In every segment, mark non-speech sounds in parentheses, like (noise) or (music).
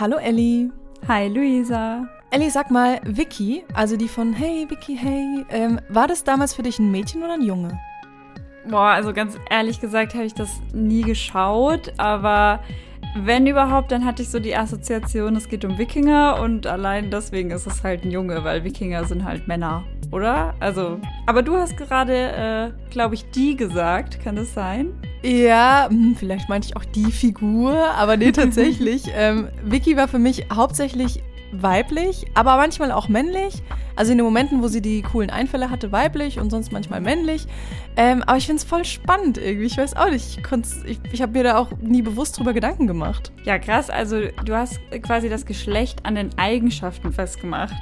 Hallo Elli. Hi Luisa. Elli, sag mal, Vicky, also die von Hey Vicky, hey, ähm, war das damals für dich ein Mädchen oder ein Junge? Boah, also ganz ehrlich gesagt habe ich das nie geschaut, aber wenn überhaupt, dann hatte ich so die Assoziation, es geht um Wikinger und allein deswegen ist es halt ein Junge, weil Wikinger sind halt Männer, oder? Also, aber du hast gerade, äh, glaube ich, die gesagt, kann das sein? Ja, hm, vielleicht meinte ich auch die Figur, aber nee, tatsächlich. (laughs) ähm, Vicky war für mich hauptsächlich weiblich, aber manchmal auch männlich. Also in den Momenten, wo sie die coolen Einfälle hatte, weiblich und sonst manchmal männlich. Ähm, aber ich finde es voll spannend irgendwie. Ich weiß auch nicht. Ich, ich, ich habe mir da auch nie bewusst drüber Gedanken gemacht. Ja, krass. Also du hast quasi das Geschlecht an den Eigenschaften festgemacht.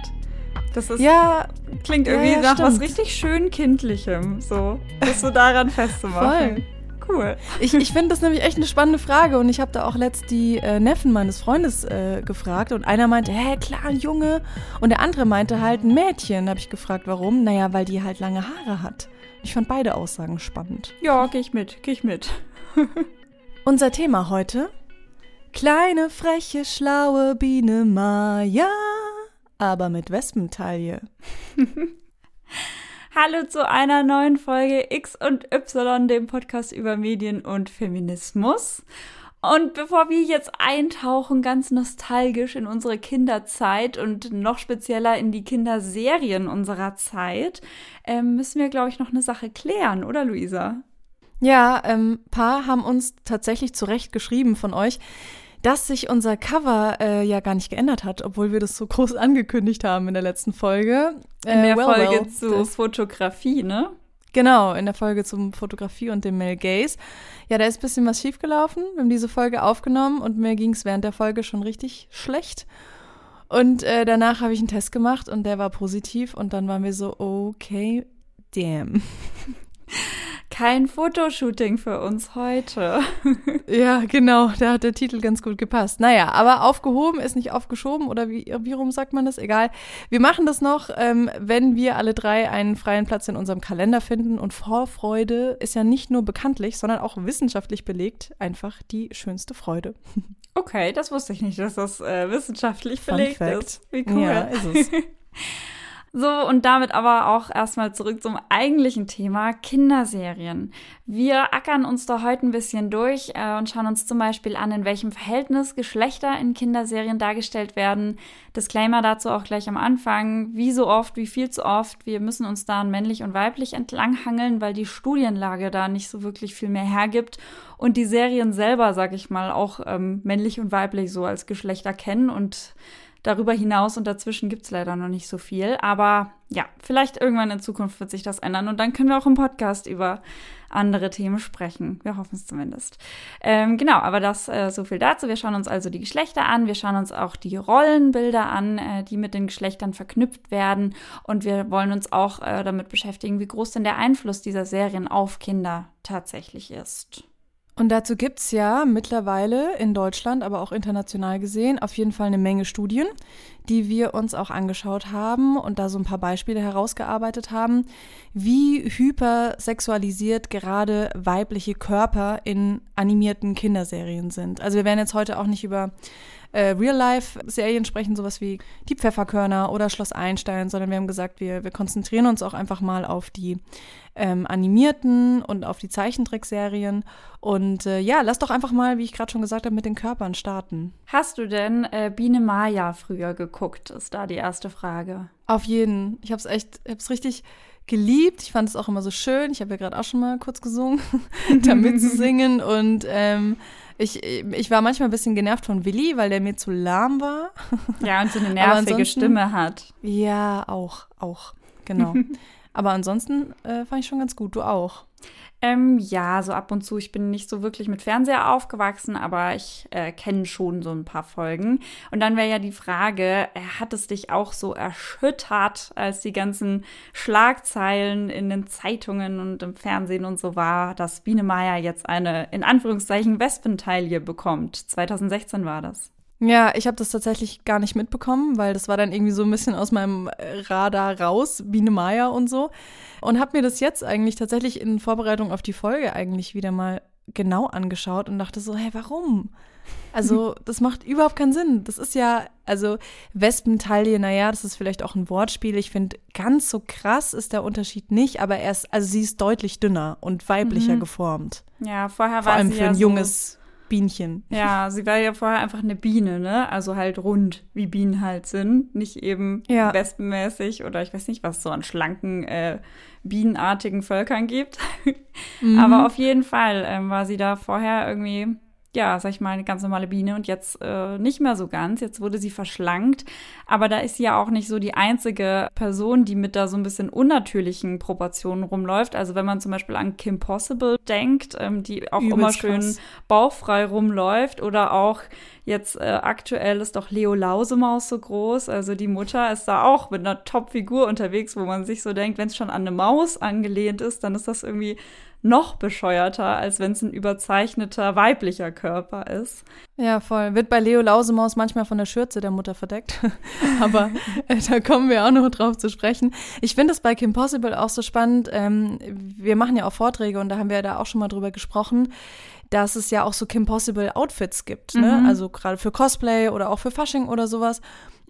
Das ist, ja, klingt irgendwie ja, ja, nach stimmt. was richtig schön Kindlichem, so, das so daran (laughs) festzumachen. Voll cool. Ich, ich finde das nämlich echt eine spannende Frage und ich habe da auch letzt die äh, Neffen meines Freundes äh, gefragt und einer meinte, hä, klar, ein Junge. Und der andere meinte halt ein Mädchen. Habe ich gefragt, warum? Naja, weil die halt lange Haare hat. Ich fand beide Aussagen spannend. Ja, geh ich mit, geh ich mit. (laughs) Unser Thema heute? Kleine, freche, schlaue Biene Maya, aber mit Wespentaille. (laughs) Hallo zu einer neuen Folge X und Y, dem Podcast über Medien und Feminismus. Und bevor wir jetzt eintauchen, ganz nostalgisch in unsere Kinderzeit und noch spezieller in die Kinderserien unserer Zeit, äh, müssen wir, glaube ich, noch eine Sache klären, oder Luisa? Ja, ähm, paar haben uns tatsächlich zurecht geschrieben von euch dass sich unser Cover äh, ja gar nicht geändert hat, obwohl wir das so groß (laughs) angekündigt haben in der letzten Folge. Äh, in der well, Folge well, zu Fotografie, ne? Genau, in der Folge zum Fotografie und dem Male Gaze. Ja, da ist ein bisschen was schiefgelaufen. Wir haben diese Folge aufgenommen und mir ging es während der Folge schon richtig schlecht. Und äh, danach habe ich einen Test gemacht und der war positiv und dann waren wir so, okay, damn. (laughs) kein Fotoshooting für uns heute. (laughs) ja, genau, da hat der Titel ganz gut gepasst. Naja, aber aufgehoben ist nicht aufgeschoben oder wie, wie rum sagt man das? Egal. Wir machen das noch, ähm, wenn wir alle drei einen freien Platz in unserem Kalender finden. Und Vorfreude ist ja nicht nur bekanntlich, sondern auch wissenschaftlich belegt einfach die schönste Freude. (laughs) Okay, das wusste ich nicht, dass das äh, wissenschaftlich Fun belegt Fact. ist. Wie cool. Ja, ist es. (laughs) So, und damit aber auch erstmal zurück zum eigentlichen Thema Kinderserien. Wir ackern uns da heute ein bisschen durch äh, und schauen uns zum Beispiel an, in welchem Verhältnis Geschlechter in Kinderserien dargestellt werden. Disclaimer dazu auch gleich am Anfang. Wie so oft, wie viel zu oft. Wir müssen uns da an männlich und weiblich entlanghangeln, weil die Studienlage da nicht so wirklich viel mehr hergibt und die Serien selber, sag ich mal, auch ähm, männlich und weiblich so als Geschlechter kennen und Darüber hinaus und dazwischen gibt es leider noch nicht so viel. Aber ja, vielleicht irgendwann in Zukunft wird sich das ändern und dann können wir auch im Podcast über andere Themen sprechen. Wir hoffen es zumindest. Ähm, genau, aber das äh, so viel dazu. Wir schauen uns also die Geschlechter an. Wir schauen uns auch die Rollenbilder an, äh, die mit den Geschlechtern verknüpft werden. Und wir wollen uns auch äh, damit beschäftigen, wie groß denn der Einfluss dieser Serien auf Kinder tatsächlich ist. Und dazu gibt es ja mittlerweile in Deutschland, aber auch international gesehen, auf jeden Fall eine Menge Studien, die wir uns auch angeschaut haben und da so ein paar Beispiele herausgearbeitet haben, wie hypersexualisiert gerade weibliche Körper in animierten Kinderserien sind. Also wir werden jetzt heute auch nicht über äh, Real-Life-Serien sprechen, sowas wie Die Pfefferkörner oder Schloss Einstein, sondern wir haben gesagt, wir, wir konzentrieren uns auch einfach mal auf die ähm, animierten und auf die Zeichentrickserien. Und äh, ja, lass doch einfach mal, wie ich gerade schon gesagt habe, mit den Körpern starten. Hast du denn äh, Biene Maya früher geguckt? Ist da die erste Frage. Auf jeden. Ich habe es echt, ich habe es richtig geliebt. Ich fand es auch immer so schön. Ich habe ja gerade auch schon mal kurz gesungen, (laughs) damit zu (laughs) singen. Und ähm, ich, ich war manchmal ein bisschen genervt von Willi, weil der mir zu lahm war. Ja, und so eine (laughs) nervige Stimme hat. Ja, auch, auch, genau. Aber ansonsten äh, fand ich schon ganz gut. Du auch. Ähm, ja, so ab und zu. Ich bin nicht so wirklich mit Fernseher aufgewachsen, aber ich äh, kenne schon so ein paar Folgen. Und dann wäre ja die Frage, äh, hat es dich auch so erschüttert, als die ganzen Schlagzeilen in den Zeitungen und im Fernsehen und so war, dass Biene Meier jetzt eine, in Anführungszeichen, Wespentaille bekommt? 2016 war das. Ja, ich habe das tatsächlich gar nicht mitbekommen, weil das war dann irgendwie so ein bisschen aus meinem Radar raus, Biene Maya und so. Und habe mir das jetzt eigentlich tatsächlich in Vorbereitung auf die Folge eigentlich wieder mal genau angeschaut und dachte so, hey, warum? Also, (laughs) das macht überhaupt keinen Sinn. Das ist ja, also Wespentaille, naja, das ist vielleicht auch ein Wortspiel. Ich finde, ganz so krass ist der Unterschied nicht, aber er ist, also sie ist deutlich dünner und weiblicher mhm. geformt. Ja, vorher Vor war allem sie für ja ein so, junges Bienchen. Ja, sie war ja vorher einfach eine Biene, ne? Also halt rund, wie Bienen halt sind. Nicht eben Ja. wespenmäßig oder ich weiß nicht, was es so an schlanken, äh, bienenartigen Völkern gibt. (laughs) Mhm. Aber auf jeden Fall ähm, war sie da vorher irgendwie, ja, sag ich mal, eine ganz normale Biene und jetzt äh, nicht mehr so ganz. Jetzt wurde sie verschlankt. Aber da ist sie ja auch nicht so die einzige Person, die mit da so ein bisschen unnatürlichen Proportionen rumläuft. Also wenn man zum Beispiel an Kim Possible denkt, ähm, die auch immer Übelst schön krass. bauchfrei rumläuft oder auch jetzt äh, aktuell ist doch Leo Lausemaus so groß, also die Mutter ist da auch mit einer Top-Figur unterwegs, wo man sich so denkt, wenn es schon an eine Maus angelehnt ist, dann ist das irgendwie noch bescheuerter, als wenn es ein überzeichneter weiblicher Körper ist. Ja, voll. Wird bei Leo Lausemaus manchmal von der Schürze der Mutter verdeckt. (laughs) Aber äh, da kommen wir auch noch drauf zu sprechen. Ich finde es bei Kim Possible auch so spannend. Ähm, wir machen ja auch Vorträge und da haben wir da auch schon mal drüber gesprochen, dass es ja auch so Kim Possible Outfits gibt. Ne? Mhm. Also gerade für Cosplay oder auch für Fasching oder sowas.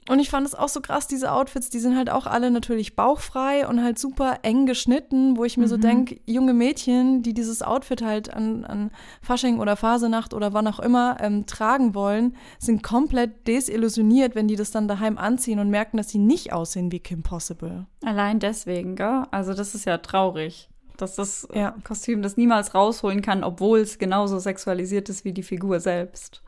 Und ich fand es auch so krass, diese Outfits, die sind halt auch alle natürlich bauchfrei und halt super eng geschnitten, wo ich mir so Mhm. denke, junge Mädchen, die dieses Outfit halt an, an Fasching oder Fasenacht oder wann auch immer ähm, tragen wollen, sind komplett desillusioniert, wenn die das dann daheim anziehen und merken, dass sie nicht aussehen wie Kim Possible. Allein deswegen, gell? Also das ist ja traurig, dass das Ja. Kostüm das niemals rausholen kann, obwohl es genauso sexualisiert ist wie die Figur selbst.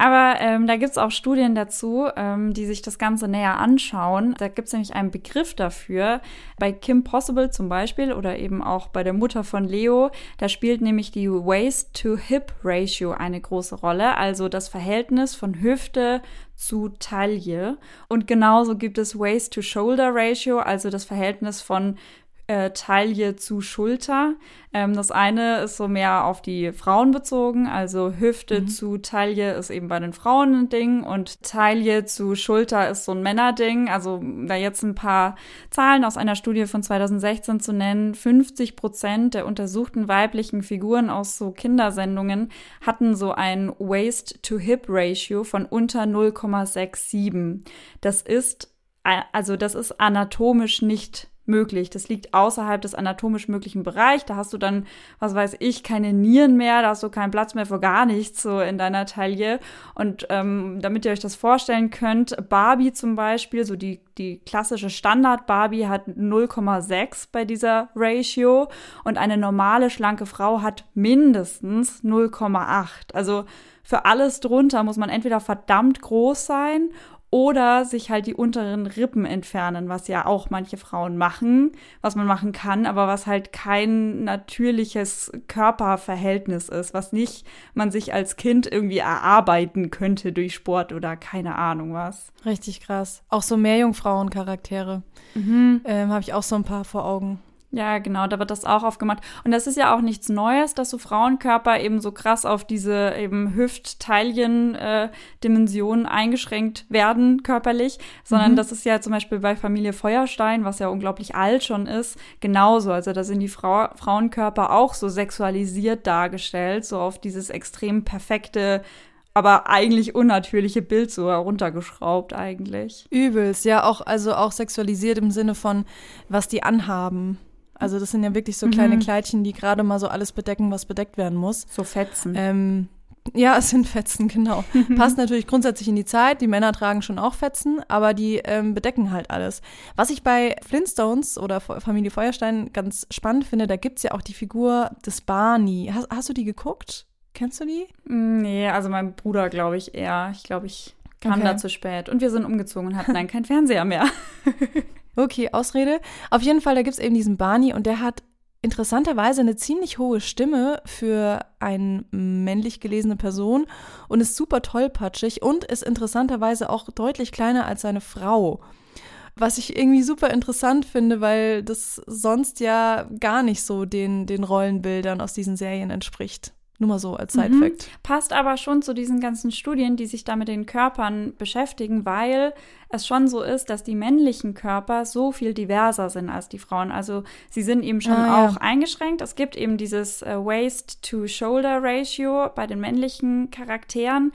Aber ähm, da gibt es auch Studien dazu, ähm, die sich das Ganze näher anschauen. Da gibt es nämlich einen Begriff dafür. Bei Kim Possible zum Beispiel oder eben auch bei der Mutter von Leo, da spielt nämlich die Waist-to-Hip-Ratio eine große Rolle, also das Verhältnis von Hüfte zu Taille. Und genauso gibt es Waist-to-Shoulder-Ratio, also das Verhältnis von äh, Taille zu Schulter. Ähm, das eine ist so mehr auf die Frauen bezogen, also Hüfte zu Taille ist eben bei den Frauen ein Ding und Taille zu Schulter ist so ein Männerding. Also da jetzt ein paar Zahlen aus einer Studie von 2016 zu nennen, 50 Prozent der untersuchten weiblichen Figuren aus so Kindersendungen hatten so ein Waist-to-Hip-Ratio von unter 0,67. Das ist a- also das ist anatomisch nicht möglich. Das liegt außerhalb des anatomisch möglichen Bereichs. Da hast du dann, was weiß ich, keine Nieren mehr, da hast du keinen Platz mehr für gar nichts so in deiner Taille. Und ähm, damit ihr euch das vorstellen könnt, Barbie zum Beispiel, so die, die klassische Standard-Barbie hat 0,6 bei dieser Ratio und eine normale schlanke Frau hat mindestens 0,8. Also für alles drunter muss man entweder verdammt groß sein oder sich halt die unteren Rippen entfernen, was ja auch manche Frauen machen, was man machen kann, aber was halt kein natürliches Körperverhältnis ist, was nicht man sich als Kind irgendwie erarbeiten könnte durch Sport oder keine Ahnung was. Richtig krass. Auch so Meerjungfrauen-Charaktere Mhm. ähm, habe ich auch so ein paar vor Augen. Ja, genau, da wird das auch aufgemacht. Und das ist ja auch nichts Neues, dass so Frauenkörper eben so krass auf diese eben Hüft-Taillen-Dimensionen eingeschränkt werden körperlich, sondern Mhm. das ist ja zum Beispiel bei Familie Feuerstein, was ja unglaublich alt schon ist, genauso. Also da sind die Frau Frauenkörper auch so sexualisiert dargestellt, so auf dieses extrem perfekte, aber eigentlich unnatürliche Bild so heruntergeschraubt eigentlich. Übelst, ja, auch, also auch sexualisiert im Sinne von, was die anhaben. Also das sind ja wirklich so kleine Mhm. Kleidchen, die gerade mal so alles bedecken, was bedeckt werden muss. So Fetzen. Ähm, ja, es sind Fetzen, (laughs) genau. (laughs) Passt natürlich grundsätzlich in die Zeit. Die Männer tragen schon auch Fetzen, aber die ähm, bedecken halt alles. Was ich bei Flintstones oder F- Familie Feuerstein ganz spannend finde, da gibt's ja auch die Figur des Barney. Hast, hast du die geguckt? Kennst du die? Mm, Nee, also mein Bruder glaube ich eher. Ich glaube, ich kam Okay. da zu spät. Und wir sind umgezogen und hatten dann keinen Fernseher mehr. (laughs) Okay, Ausrede. Auf jeden Fall, da gibt's eben diesen Barney und der hat interessanterweise eine ziemlich hohe Stimme für eine männlich gelesene Person und ist super tollpatschig und ist interessanterweise auch deutlich kleiner als seine Frau. Was ich irgendwie super interessant finde, weil das sonst ja gar nicht so den, den Rollenbildern aus diesen Serien entspricht. Nur mal so als Side-Fact. Mhm. Passt aber schon zu diesen ganzen Studien, die sich da mit den Körpern beschäftigen, weil es schon so ist, dass die männlichen Körper so viel diverser sind als die Frauen. Also sie sind eben schon ah, auch ja. eingeschränkt. Es gibt eben dieses äh, Waist-to-Shoulder-Ratio bei den männlichen Charakteren.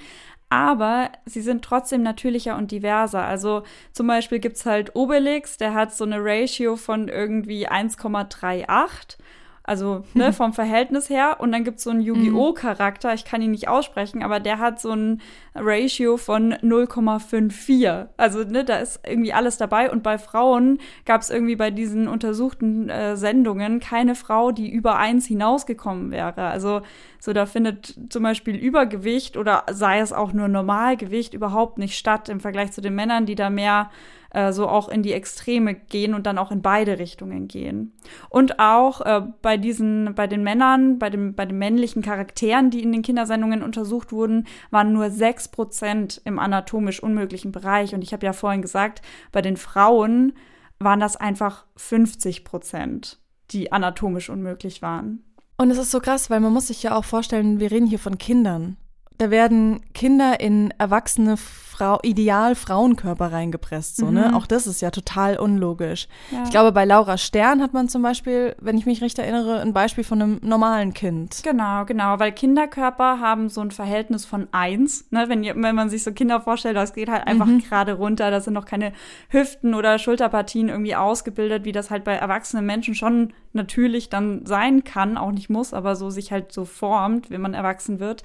Aber sie sind trotzdem natürlicher und diverser. Also zum Beispiel gibt es halt Obelix, der hat so eine Ratio von irgendwie 1,38 also ne, (laughs) vom Verhältnis her. Und dann gibt es so einen Yu-Gi-Oh! Mhm. Charakter, ich kann ihn nicht aussprechen, aber der hat so ein Ratio von 0,54. Also ne, da ist irgendwie alles dabei. Und bei Frauen gab es irgendwie bei diesen untersuchten äh, Sendungen keine Frau, die über eins hinausgekommen wäre. Also so, da findet zum Beispiel Übergewicht oder sei es auch nur Normalgewicht überhaupt nicht statt im Vergleich zu den Männern, die da mehr äh, so auch in die Extreme gehen und dann auch in beide Richtungen gehen. Und auch äh, bei diesen, bei den Männern, bei, dem, bei den männlichen Charakteren, die in den Kindersendungen untersucht wurden, waren nur sechs Prozent im anatomisch unmöglichen Bereich. Und ich habe ja vorhin gesagt, bei den Frauen waren das einfach 50 Prozent, die anatomisch unmöglich waren. Und es ist so krass, weil man muss sich ja auch vorstellen, wir reden hier von Kindern. Da werden Kinder in erwachsene Frau, ideal Frauenkörper reingepresst. So, ne? mhm. ne? Auch das ist ja total unlogisch. Ja. Ich glaube, bei Laura Stern hat man zum Beispiel, wenn ich mich recht erinnere, ein Beispiel von einem normalen Kind. Genau, genau, weil Kinderkörper haben so ein Verhältnis von eins. Ne? Wenn, wenn man sich so Kinder vorstellt, das geht halt einfach mhm. gerade runter. Da sind noch keine Hüften oder Schulterpartien irgendwie ausgebildet, wie das halt bei erwachsenen Menschen schon natürlich dann sein kann, auch nicht muss, aber so sich halt so formt, wenn man erwachsen wird.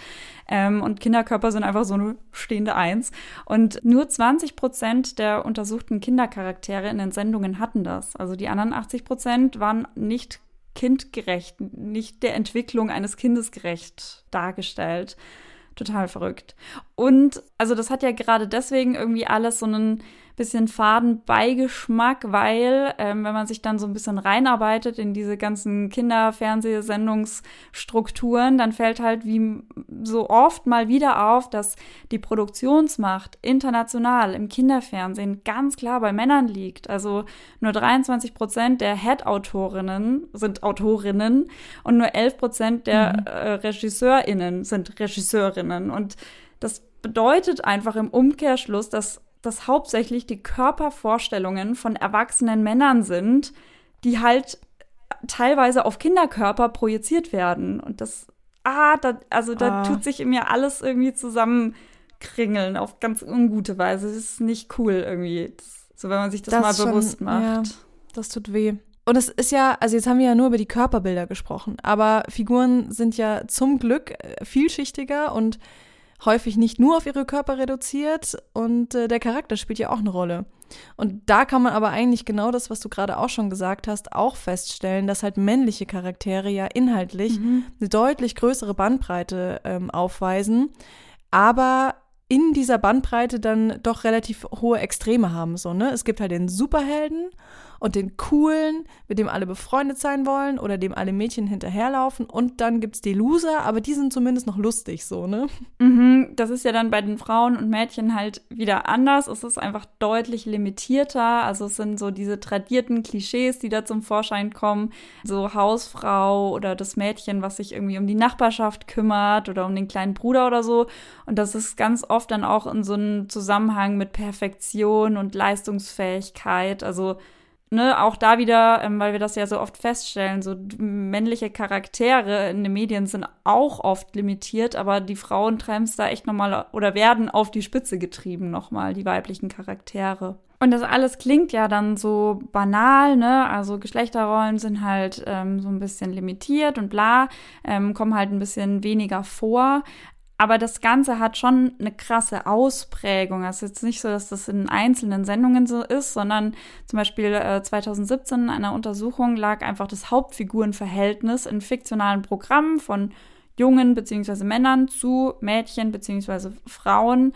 Ähm, und Kinderkörper sind einfach so eine stehende Eins. Und nur 20 Prozent der untersuchten Kindercharaktere in den Sendungen hatten das. Also die anderen 80 Prozent waren nicht kindgerecht, nicht der Entwicklung eines Kindes gerecht dargestellt. Total verrückt. Und also das hat ja gerade deswegen irgendwie alles so einen bisschen faden Beigeschmack, weil ähm, wenn man sich dann so ein bisschen reinarbeitet in diese ganzen Kinderfernsehsendungsstrukturen, dann fällt halt wie so oft mal wieder auf, dass die Produktionsmacht international im Kinderfernsehen ganz klar bei Männern liegt. Also nur 23 Prozent der Head-Autorinnen sind Autorinnen und nur 11 Prozent der mhm. äh, RegisseurInnen sind Regisseurinnen. Und das bedeutet einfach im Umkehrschluss, dass das hauptsächlich die Körpervorstellungen von erwachsenen Männern sind, die halt teilweise auf Kinderkörper projiziert werden. Und das, ah, da, also da ah. tut sich in mir alles irgendwie zusammenkringeln auf ganz ungute Weise. Das ist nicht cool irgendwie. Das, so, wenn man sich das, das mal schon, bewusst macht. Ja, das tut weh. Und es ist ja, also jetzt haben wir ja nur über die Körperbilder gesprochen, aber Figuren sind ja zum Glück äh, vielschichtiger und häufig nicht nur auf ihre Körper reduziert und äh, der Charakter spielt ja auch eine Rolle. Und da kann man aber eigentlich genau das, was du gerade auch schon gesagt hast, auch feststellen, dass halt männliche Charaktere ja inhaltlich mhm. eine deutlich größere Bandbreite ähm, aufweisen, aber in dieser Bandbreite dann doch relativ hohe Extreme haben. So, ne? Es gibt halt den Superhelden und den coolen, mit dem alle befreundet sein wollen oder dem alle Mädchen hinterherlaufen. Und dann gibt es die Loser, aber die sind zumindest noch lustig, so, ne? Mhm, das ist ja dann bei den Frauen und Mädchen halt wieder anders. Es ist einfach deutlich limitierter. Also es sind so diese tradierten Klischees, die da zum Vorschein kommen. So Hausfrau oder das Mädchen, was sich irgendwie um die Nachbarschaft kümmert oder um den kleinen Bruder oder so. Und das ist ganz oft dann auch in so einem Zusammenhang mit Perfektion und Leistungsfähigkeit. Also ne, auch da wieder, ähm, weil wir das ja so oft feststellen, so männliche Charaktere in den Medien sind auch oft limitiert, aber die Frauen treiben da echt nochmal oder werden auf die Spitze getrieben nochmal, die weiblichen Charaktere. Und das alles klingt ja dann so banal, ne? Also Geschlechterrollen sind halt ähm, so ein bisschen limitiert und bla, ähm, kommen halt ein bisschen weniger vor. Aber das Ganze hat schon eine krasse Ausprägung. Es ist jetzt nicht so, dass das in einzelnen Sendungen so ist, sondern zum Beispiel äh, 2017 in einer Untersuchung lag einfach das Hauptfigurenverhältnis in fiktionalen Programmen von Jungen bzw. Männern zu Mädchen bzw. Frauen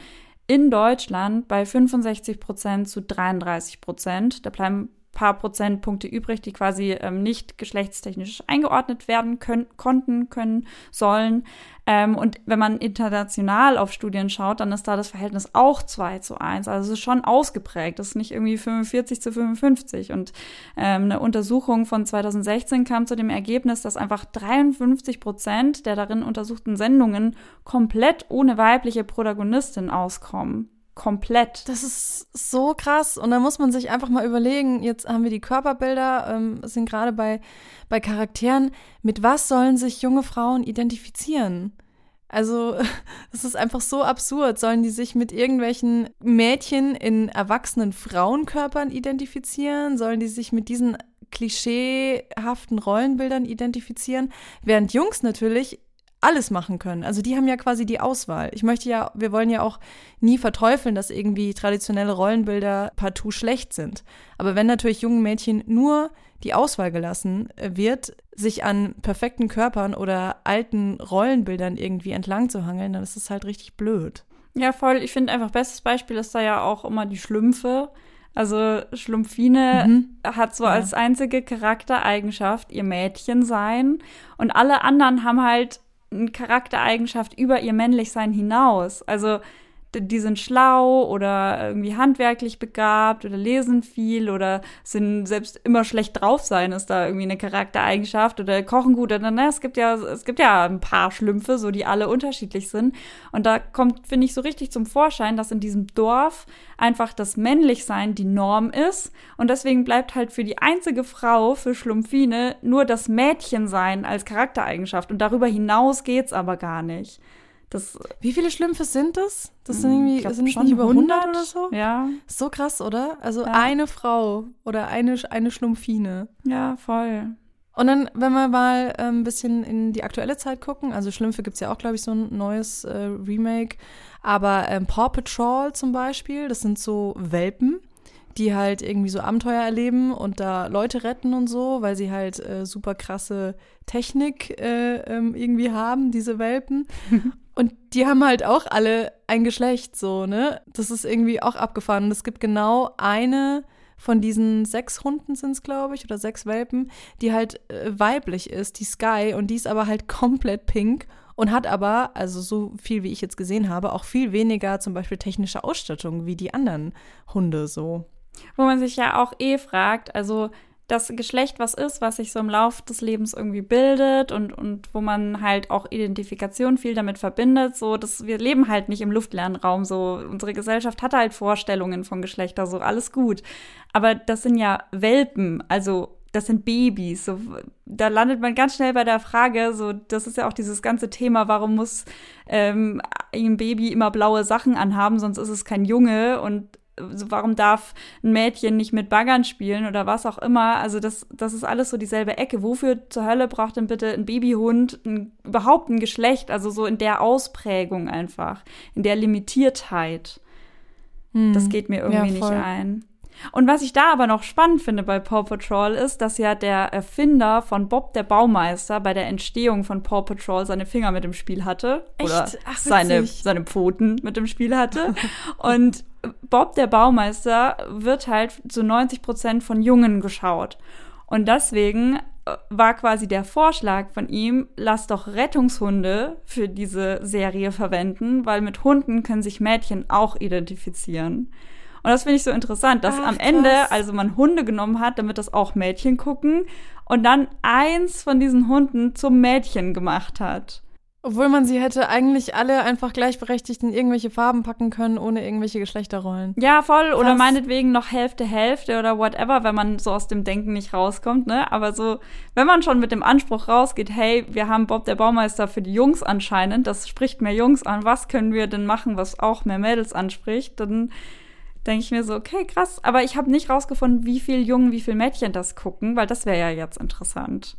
in Deutschland bei 65 Prozent zu 33 Prozent. Da bleiben paar Prozentpunkte übrig, die quasi ähm, nicht geschlechtstechnisch eingeordnet werden können, konnten, können, sollen. Ähm, und wenn man international auf Studien schaut, dann ist da das Verhältnis auch 2 zu 1. Also es ist schon ausgeprägt. Das ist nicht irgendwie 45 zu 55. Und ähm, eine Untersuchung von 2016 kam zu dem Ergebnis, dass einfach 53 Prozent der darin untersuchten Sendungen komplett ohne weibliche Protagonistin auskommen komplett. Das ist so krass. Und da muss man sich einfach mal überlegen, jetzt haben wir die Körperbilder, ähm, sind gerade bei, bei Charakteren, mit was sollen sich junge Frauen identifizieren? Also, (laughs) es ist einfach so absurd. Sollen die sich mit irgendwelchen Mädchen in erwachsenen Frauenkörpern identifizieren? Sollen die sich mit diesen klischeehaften Rollenbildern identifizieren? Während Jungs natürlich alles machen können. Also die haben ja quasi die Auswahl. Ich möchte ja, wir wollen ja auch nie verteufeln, dass irgendwie traditionelle Rollenbilder partout schlecht sind. Aber wenn natürlich jungen Mädchen nur die Auswahl gelassen wird, sich an perfekten Körpern oder alten Rollenbildern irgendwie entlang zu hangeln, dann ist es halt richtig blöd. Ja, voll. Ich finde einfach, bestes Beispiel ist da ja auch immer die Schlümpfe. Also Schlumpfine mhm. hat so ja. als einzige Charaktereigenschaft ihr Mädchen sein und alle anderen haben halt eine Charaktereigenschaft über ihr Männlichsein hinaus. Also die sind schlau oder irgendwie handwerklich begabt oder lesen viel oder sind selbst immer schlecht drauf sein, ist da irgendwie eine Charaktereigenschaft oder kochen gut oder ne, es gibt ja es gibt ja ein paar Schlümpfe, so die alle unterschiedlich sind. Und da kommt finde ich so richtig zum Vorschein, dass in diesem Dorf einfach das Männlichsein die Norm ist. Und deswegen bleibt halt für die einzige Frau für Schlumpfine nur das Mädchensein als Charaktereigenschaft. Und darüber hinaus geht's aber gar nicht. Das, Wie viele Schlümpfe sind das? Das sind hm, irgendwie glaub, sind schon nicht über 100, 100 oder so? Ja. So krass, oder? Also ja. eine Frau oder eine, eine Schlumpfine. Ja, voll. Und dann, wenn wir mal äh, ein bisschen in die aktuelle Zeit gucken, also Schlümpfe gibt es ja auch, glaube ich, so ein neues äh, Remake. Aber ähm, Paw Patrol zum Beispiel, das sind so Welpen, die halt irgendwie so Abenteuer erleben und da Leute retten und so, weil sie halt äh, super krasse Technik äh, ähm, irgendwie haben, diese Welpen. (laughs) Und die haben halt auch alle ein Geschlecht, so, ne? Das ist irgendwie auch abgefahren. Und es gibt genau eine von diesen sechs Hunden sind es, glaube ich, oder sechs Welpen, die halt äh, weiblich ist, die Sky, und die ist aber halt komplett pink und hat aber, also so viel wie ich jetzt gesehen habe, auch viel weniger zum Beispiel technische Ausstattung wie die anderen Hunde so. Wo man sich ja auch eh fragt, also das Geschlecht was ist, was sich so im Lauf des Lebens irgendwie bildet und, und wo man halt auch Identifikation viel damit verbindet. So, dass wir leben halt nicht im luftleeren Raum. So, unsere Gesellschaft hat halt Vorstellungen von Geschlechter, so alles gut. Aber das sind ja Welpen, also das sind Babys. So, da landet man ganz schnell bei der Frage, so, das ist ja auch dieses ganze Thema, warum muss ähm, ein Baby immer blaue Sachen anhaben, sonst ist es kein Junge und warum darf ein Mädchen nicht mit Baggern spielen oder was auch immer. Also das, das ist alles so dieselbe Ecke. Wofür zur Hölle braucht denn bitte ein Babyhund ein, überhaupt ein Geschlecht? Also so in der Ausprägung einfach, in der Limitiertheit. Hm. Das geht mir irgendwie ja, nicht ein. Und was ich da aber noch spannend finde bei Paw Patrol ist, dass ja der Erfinder von Bob der Baumeister bei der Entstehung von Paw Patrol seine Finger mit im Spiel hatte. Echt? Oder Ach, seine, seine Pfoten mit im Spiel hatte. (laughs) Und Bob der Baumeister wird halt zu 90 Prozent von Jungen geschaut. Und deswegen äh, war quasi der Vorschlag von ihm, lass doch Rettungshunde für diese Serie verwenden, weil mit Hunden können sich Mädchen auch identifizieren. Und das finde ich so interessant, dass Ach, am Ende, also man Hunde genommen hat, damit das auch Mädchen gucken und dann eins von diesen Hunden zum Mädchen gemacht hat. Obwohl man sie hätte eigentlich alle einfach gleichberechtigt in irgendwelche Farben packen können, ohne irgendwelche Geschlechterrollen. Ja, voll. Krass. Oder meinetwegen noch Hälfte, Hälfte oder whatever, wenn man so aus dem Denken nicht rauskommt, ne? Aber so, wenn man schon mit dem Anspruch rausgeht, hey, wir haben Bob der Baumeister für die Jungs anscheinend, das spricht mehr Jungs an, was können wir denn machen, was auch mehr Mädels anspricht, dann denke ich mir so, okay, krass. Aber ich habe nicht rausgefunden, wie viel Jungen, wie viel Mädchen das gucken, weil das wäre ja jetzt interessant.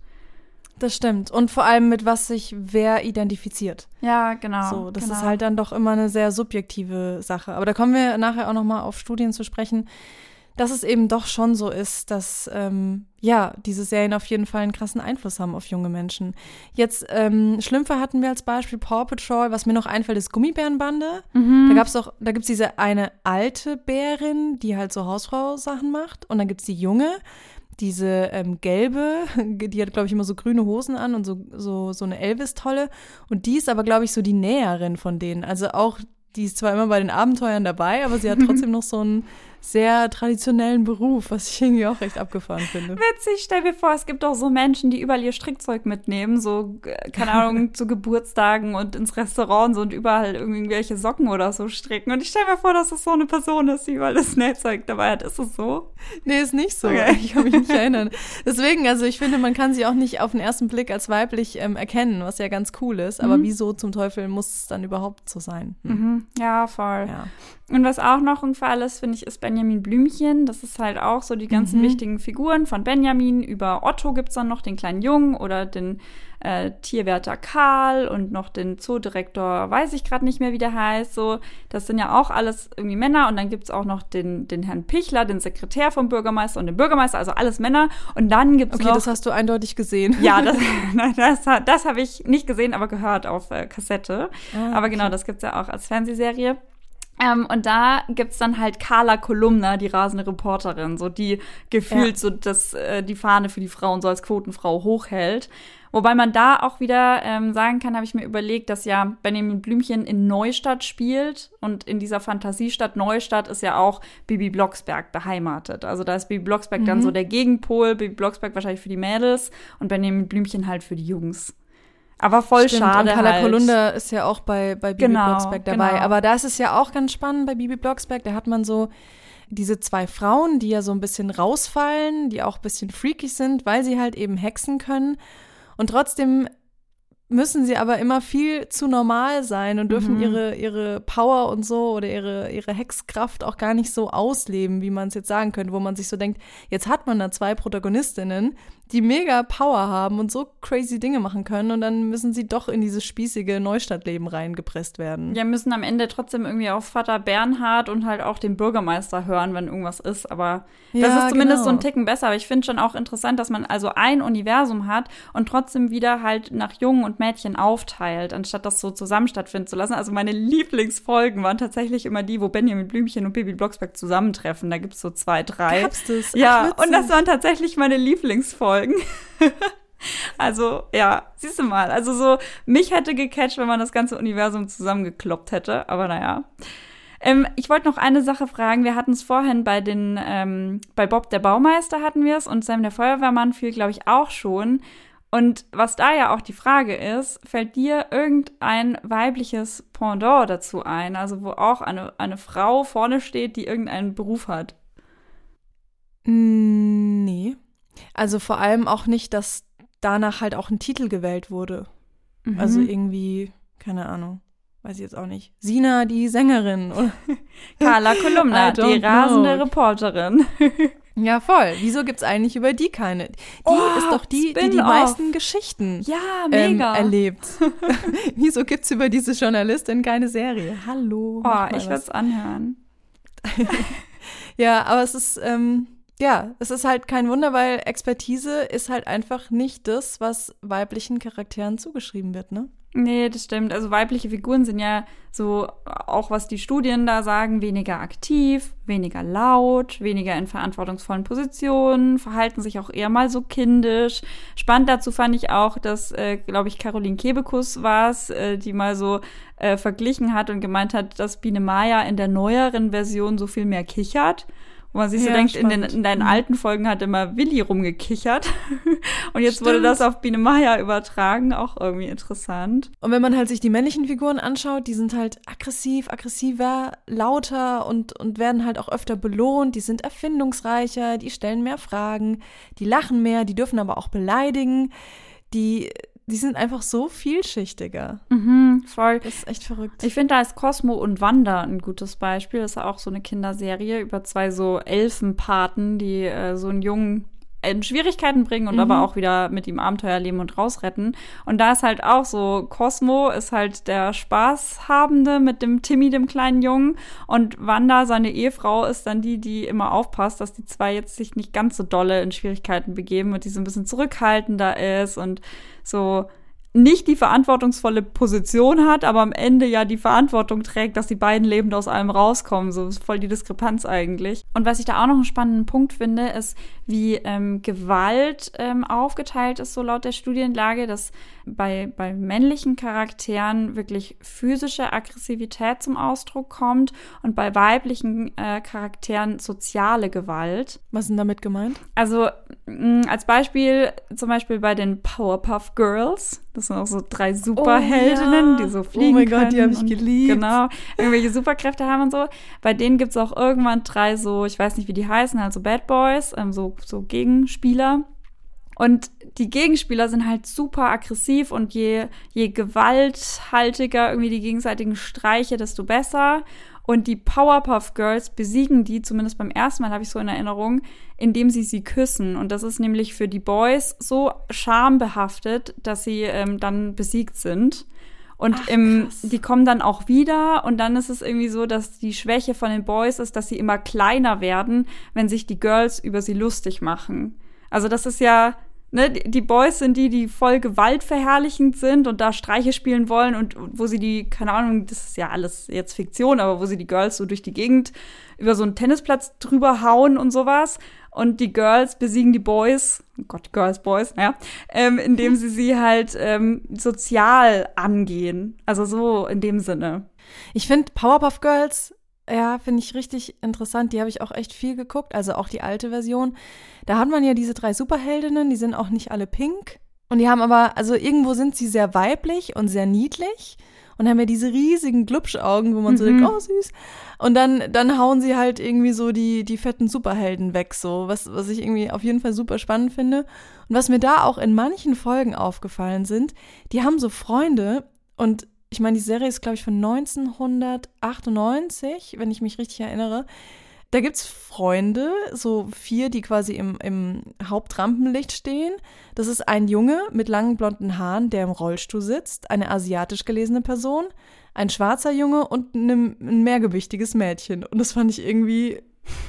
Das stimmt. Und vor allem mit was sich wer identifiziert. Ja, genau. So, das genau. ist halt dann doch immer eine sehr subjektive Sache. Aber da kommen wir nachher auch noch mal auf Studien zu sprechen. dass es eben doch schon so ist, dass ähm, ja diese Serien auf jeden Fall einen krassen Einfluss haben auf junge Menschen. Jetzt ähm, Schlümpfe hatten wir als Beispiel Paw Patrol. Was mir noch einfällt, ist Gummibärenbande. Mhm. Da gab's auch, da gibt's diese eine alte Bärin, die halt so Hausfrau-Sachen macht, und dann gibt's die junge. Diese ähm, gelbe, (laughs) die hat, glaube ich, immer so grüne Hosen an und so, so, so eine Elvis-Tolle. Und die ist aber, glaube ich, so die Näherin von denen. Also auch, die ist zwar immer bei den Abenteuern dabei, aber sie hat (laughs) trotzdem noch so einen sehr traditionellen Beruf, was ich irgendwie auch recht abgefahren finde. Witzig, stell dir vor, es gibt auch so Menschen, die überall ihr Strickzeug mitnehmen, so, äh, keine (laughs) Ahnung, zu Geburtstagen und ins Restaurant so und überall irgendwelche Socken oder so stricken. Und ich stell mir vor, dass das so eine Person ist, die überall das Nähzeug dabei hat. Ist es so? Nee, ist nicht so. Okay. Ich kann mich nicht erinnern. (laughs) Deswegen, also ich finde, man kann sie auch nicht auf den ersten Blick als weiblich ähm, erkennen, was ja ganz cool ist. Aber Mhm. wieso zum Teufel muss es dann überhaupt so sein? Hm. Mhm. Ja, voll. Ja. Und was auch noch ein Fall ist, finde ich, ist Benjamin Blümchen. Das ist halt auch so die ganzen Mhm. wichtigen Figuren von Benjamin. Über Otto gibt's dann noch den kleinen Jungen oder den äh, Tierwärter Karl und noch den Zoodirektor, weiß ich gerade nicht mehr, wie der heißt. So, das sind ja auch alles irgendwie Männer. Und dann gibt's auch noch den, den Herrn Pichler, den Sekretär vom Bürgermeister und den Bürgermeister, also alles Männer. Und dann gibt's Okay, noch. das hast du eindeutig gesehen. ja, (laughs) (laughs) das, das, das habe ich nicht gesehen, aber gehört auf äh, Kassette. Ah, Aber genau, das gibt's ja auch als Fernsehserie. Ähm, und da gibt's dann halt Carla Kolumna, die rasende Reporterin, so die gefühlt Ja. so das, äh, die Fahne für die Frauen so als Quotenfrau hochhält. Wobei man da auch wieder ähm, sagen kann, habe ich mir überlegt, dass ja Benjamin Blümchen in Neustadt spielt und in dieser Fantasiestadt Neustadt ist ja auch Bibi Blocksberg beheimatet. Also da ist Bibi Blocksberg dann Mhm. so der Gegenpol, Bibi Blocksberg wahrscheinlich für die Mädels und Benjamin Blümchen halt für die Jungs. Aber voll Stimmt, schade Und Carla halt. Kolunda ist ja auch bei, bei Bibi Genau, Blocksberg dabei. genau. Aber da ist es ja auch ganz spannend bei Bibi Blocksberg. Da hat man so diese zwei Frauen, die ja so ein bisschen rausfallen, die auch ein bisschen freaky sind, weil sie halt eben hexen können. Und trotzdem müssen sie aber immer viel zu normal sein und dürfen Mhm. ihre, ihre Power und so oder ihre, ihre Hexkraft auch gar nicht so ausleben, wie man es jetzt sagen könnte, wo man sich so denkt, jetzt hat man da zwei Protagonistinnen, die mega Power haben und so crazy Dinge machen können und dann müssen sie doch in dieses spießige Neustadtleben reingepresst werden. Ja, müssen am Ende trotzdem irgendwie auf Vater Bernhard und halt auch den Bürgermeister hören, wenn irgendwas ist. Aber das Ja, ist zumindest so ein genau. Ticken besser. Aber ich finde schon auch interessant, dass man also ein Universum hat und trotzdem wieder halt nach Jungen und Mädchen aufteilt, anstatt das so zusammen stattfinden zu lassen. Also meine Lieblingsfolgen waren tatsächlich immer die, wo Benjamin Blümchen und Bibi Blocksberg zusammentreffen. Da gibt's so zwei, drei. Gab's das? Ja, Ach, und das waren tatsächlich meine Lieblingsfolgen. (laughs) also, ja, siehst du mal. Also so, mich hätte gecatcht, wenn man das ganze Universum zusammengekloppt hätte. Aber naja. Ähm, ich wollte noch eine Sache fragen. Wir hatten es vorhin bei den, ähm, bei Bob der Baumeister hatten wir es und Sam der Feuerwehrmann fiel, glaube ich, auch schon. Und was da ja auch die Frage ist, fällt dir irgendein weibliches Pendant dazu ein? Also wo auch eine, eine Frau vorne steht, die irgendeinen Beruf hat? Nee. Also vor allem auch nicht, dass danach halt auch ein Titel gewählt wurde. Also Mhm. irgendwie, keine Ahnung, weiß ich jetzt auch nicht. Sina, die Sängerin. Oder? (laughs) Carla Kolumna, die rasende know. Reporterin. (laughs) Ja, voll. Wieso gibt's eigentlich über die keine? Die Oh, ist doch die, die die meisten Geschichten Ja, ähm, mega. erlebt. (laughs) Wieso gibt's über diese Journalistin keine Serie? Hallo. oh, ich würde es anhören. Ja, aber es ist, ähm, ja, es ist halt kein Wunder, weil Expertise ist halt einfach nicht das, was weiblichen Charakteren zugeschrieben wird, ne? Nee, das stimmt. Also weibliche Figuren sind ja so, auch was die Studien da sagen, weniger aktiv, weniger laut, weniger in verantwortungsvollen Positionen, verhalten sich auch eher mal so kindisch. Spannend dazu fand ich auch, dass, äh, glaube ich, Caroline Kebekus war es, äh, die mal so äh, verglichen hat und gemeint hat, dass Biene Maya in der neueren Version so viel mehr kichert. Wo man sich so Ja, denkt, in, den, in deinen Mhm. alten Folgen hat immer Willi rumgekichert. (laughs) und jetzt wurde Stimmt. das auf Biene Maya übertragen, auch irgendwie interessant. Und wenn man halt sich die männlichen Figuren anschaut, die sind halt aggressiv, aggressiver, lauter und, und werden halt auch öfter belohnt. Die sind erfindungsreicher, die stellen mehr Fragen, die lachen mehr, die dürfen aber auch beleidigen. Die, die sind einfach so vielschichtiger. Mhm, voll. Das ist echt verrückt. Ich finde, da ist Cosmo und Wanda ein gutes Beispiel. Das ist auch so eine Kinderserie über zwei so Elfenpaten, die äh, so einen Jungen in Schwierigkeiten bringen und mhm. aber auch wieder mit ihm Abenteuer erleben und rausretten. Und da ist halt auch so, Cosmo ist halt der Spaßhabende mit dem Timmy, dem kleinen Jungen. Und Wanda, seine Ehefrau, ist dann die, die immer aufpasst, dass die zwei jetzt sich nicht ganz so dolle in Schwierigkeiten begeben und die so ein bisschen zurückhaltender ist und so nicht die verantwortungsvolle Position hat, aber am Ende ja die Verantwortung trägt, dass die beiden lebend aus allem rauskommen. So ist voll die Diskrepanz eigentlich. Und was ich da auch noch einen spannenden Punkt finde, ist, wie ähm, Gewalt ähm, aufgeteilt ist, so laut der Studienlage, dass bei, bei männlichen Charakteren wirklich physische Aggressivität zum Ausdruck kommt und bei weiblichen äh, Charakteren soziale Gewalt. Was ist denn damit gemeint? Also mh, als Beispiel zum Beispiel bei den Powerpuff Girls. Das sind auch so drei Superheldinnen, oh, ja. die so fliegen Oh mein Gott, die habe ich geliebt. Genau, irgendwelche Superkräfte haben und so. Bei denen gibt es auch irgendwann drei so, ich weiß nicht, wie die heißen, also Bad Boys, ähm, so, so Gegenspieler. Und die Gegenspieler sind halt super aggressiv und je, je gewalthaltiger irgendwie die gegenseitigen Streiche, desto besser. Und die Powerpuff Girls besiegen die, zumindest beim ersten Mal habe ich so in Erinnerung, indem sie sie küssen. Und das ist nämlich für die Boys so schambehaftet, dass sie ähm, dann besiegt sind. Und Ach, im, die kommen dann auch wieder und dann ist es irgendwie so, dass die Schwäche von den Boys ist, dass sie immer kleiner werden, wenn sich die Girls über sie lustig machen. Also das ist ja, ne, die Boys sind die, die voll gewaltverherrlichend sind und da Streiche spielen wollen und, wo sie die, keine Ahnung, das ist ja alles jetzt Fiktion, aber wo sie die Girls so durch die Gegend über so einen Tennisplatz drüber hauen und sowas. Und die Girls besiegen die Boys, oh Gott, Girls, Boys, ja, ähm, indem sie sie halt ähm, sozial angehen. Also so in dem Sinne. Ich finde Powerpuff Girls ja, finde ich richtig interessant. Die habe ich auch echt viel geguckt, also auch die alte Version. Da hat man ja diese drei Superheldinnen, die sind auch nicht alle pink. Und die haben aber, also irgendwo sind sie sehr weiblich und sehr niedlich und haben ja diese riesigen Glubschaugen, wo man mhm. so denkt, mhm. oh süß. Und dann, dann hauen sie halt irgendwie so die, die fetten Superhelden weg, so, was, was ich irgendwie auf jeden Fall super spannend finde. Und was mir da auch in manchen Folgen aufgefallen sind, die haben so Freunde und ich meine, die Serie ist, glaube ich, von 1998, wenn ich mich richtig erinnere. Da gibt es Freunde, so vier, die quasi im, im Hauptrampenlicht stehen. Das ist ein Junge mit langen blonden Haaren, der im Rollstuhl sitzt, eine asiatisch gelesene Person, ein schwarzer Junge und ein, mehrgewichtiges Mädchen. Und das fand ich irgendwie,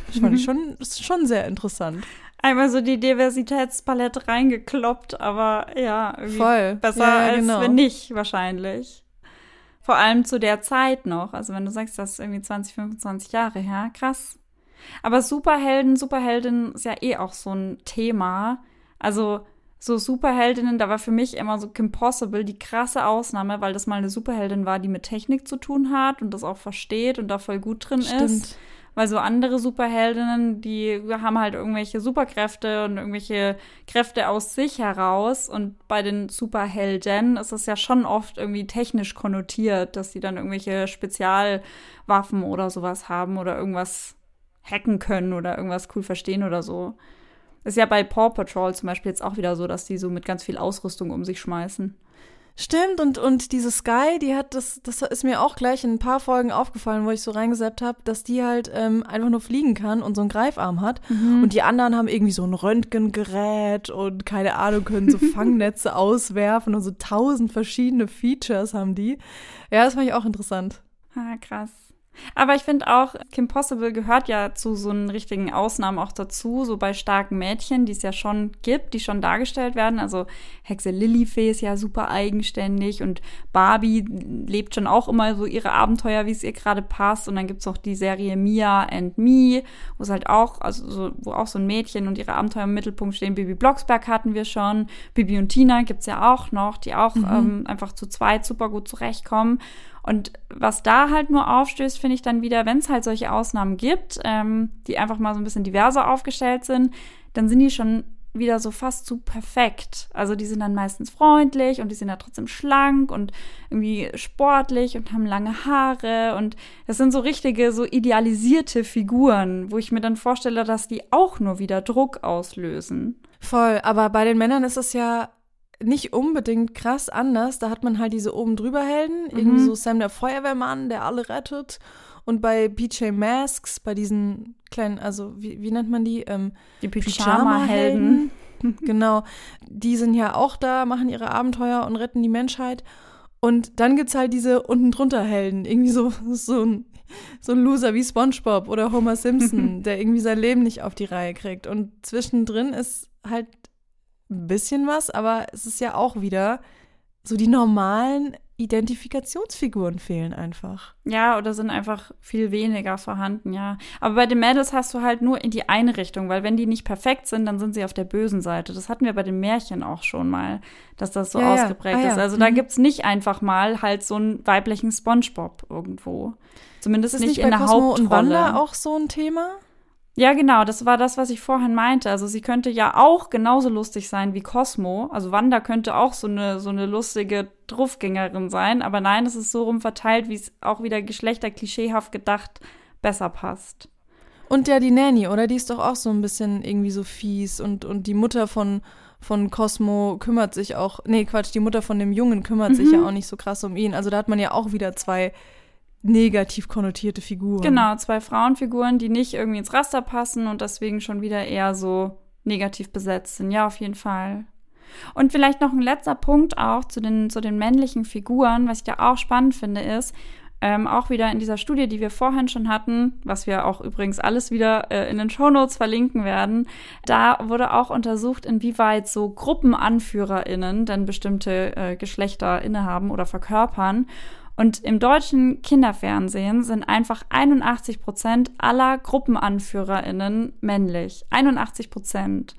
das fand ich (laughs) schon, schon sehr interessant einmal so die Diversitätspalette reingekloppt, aber ja, Voll. besser ja, als genau. wenn nicht, wahrscheinlich. Vor allem zu der Zeit noch. Also wenn du sagst, das ist irgendwie 20, 25 Jahre her, krass. Aber Superhelden, Superheldinnen ist ja eh auch so ein Thema. Also so Superheldinnen, da war für mich immer so Kim Possible die krasse Ausnahme, weil das mal eine Superheldin war, die mit Technik zu tun hat und das auch versteht und da voll gut drin Stimmt. ist. Weil so andere Superheldinnen, die haben halt irgendwelche Superkräfte und irgendwelche Kräfte aus sich heraus. Und bei den Superhelden ist es ja schon oft irgendwie technisch konnotiert, dass sie dann irgendwelche Spezialwaffen oder sowas haben oder irgendwas hacken können oder irgendwas cool verstehen oder so. Ist ja bei Paw Patrol zum Beispiel jetzt auch wieder so, dass die so mit ganz viel Ausrüstung um sich schmeißen. Stimmt, und, und diese Sky, die hat das, das ist mir auch gleich in ein paar Folgen aufgefallen, wo ich so reingesetzt habe, dass die halt ähm, einfach nur fliegen kann und so einen Greifarm hat. Mhm. Und die anderen haben irgendwie so ein Röntgengerät und keine Ahnung, können so (laughs) Fangnetze auswerfen und so tausend verschiedene Features haben die. Ja, das fand ich auch interessant. Ah, krass. Aber ich finde auch, Kim Possible gehört ja zu so einen richtigen Ausnahmen auch dazu, so bei starken Mädchen, die es ja schon gibt, die schon dargestellt werden. Also Hexe Lilifee ist ja super eigenständig und Barbie lebt schon auch immer so ihre Abenteuer, wie es ihr gerade passt. Und dann gibt's auch die Serie Mia and Me, wo es halt auch, also so, wo auch so ein Mädchen und ihre Abenteuer im Mittelpunkt stehen. Bibi Blocksberg hatten wir schon. Bibi und Tina gibt's ja auch noch, die auch mhm. ähm, einfach zu zweit super gut zurechtkommen. Und was da halt nur aufstößt, finde ich dann wieder, wenn es halt solche Ausnahmen gibt, ähm, die einfach mal so ein bisschen diverser aufgestellt sind, dann sind die schon wieder so fast zu perfekt. Also die sind dann meistens freundlich und die sind ja trotzdem schlank und irgendwie sportlich und haben lange Haare und das sind so richtige, so idealisierte Figuren, wo ich mir dann vorstelle, dass die auch nur wieder Druck auslösen. Voll, aber bei den Männern ist es ja nicht unbedingt krass anders. Da hat man halt diese oben drüber Helden, mhm. irgendwie so Sam der Feuerwehrmann, der alle rettet. Und bei PJ Masks, bei diesen kleinen, also wie, wie nennt man die? Ähm, die Pyjama-Helden. (laughs) genau. Die sind ja auch da, machen ihre Abenteuer und retten die Menschheit. Und dann gibt es halt diese unten drunter Helden. Irgendwie so, so ein so ein Loser wie SpongeBob oder Homer Simpson, (laughs) der irgendwie sein Leben nicht auf die Reihe kriegt. Und zwischendrin ist halt ein bisschen was, aber es ist ja auch wieder so die normalen Identifikationsfiguren fehlen einfach. Ja, oder sind einfach viel weniger vorhanden, ja. Aber bei den Mädels hast du halt nur in die eine Richtung, weil wenn die nicht perfekt sind, dann sind sie auf der bösen Seite. Das hatten wir bei den Märchen auch schon mal, dass das so ja, ausgeprägt ja. Ah, ist. Also mhm. da gibt es nicht einfach mal halt so einen weiblichen Spongebob irgendwo. Zumindest ist nicht, nicht in der Cosmo Hauptrolle. und Wanda auch so ein Thema? Ja, genau, das war das, was ich vorhin meinte. Also sie könnte ja auch genauso lustig sein wie Cosmo. Also Wanda könnte auch so eine, so eine lustige Druffgängerin sein, aber nein, es ist so rum verteilt, wie es auch wieder geschlechterklischeehaft gedacht besser passt. Und ja, die Nanny, oder? Die ist doch auch so ein bisschen irgendwie so fies und, und die Mutter von, von Cosmo kümmert sich auch, nee, Quatsch, die Mutter von dem Jungen kümmert mhm. sich ja auch nicht so krass um ihn. Also da hat man ja auch wieder zwei negativ konnotierte Figuren. Genau, zwei Frauenfiguren, die nicht irgendwie ins Raster passen und deswegen schon wieder eher so negativ besetzt sind. Ja, auf jeden Fall. Und vielleicht noch ein letzter Punkt auch zu den, zu den männlichen Figuren, was ich da auch spannend finde, ist, ähm, auch wieder in dieser Studie, die wir vorhin schon hatten, was wir auch übrigens alles wieder äh, in den Shownotes verlinken werden, da wurde auch untersucht, inwieweit so GruppenanführerInnen denn bestimmte äh, Geschlechter innehaben oder verkörpern. Und im deutschen Kinderfernsehen sind einfach 81 Prozent aller GruppenanführerInnen männlich. 81 Prozent.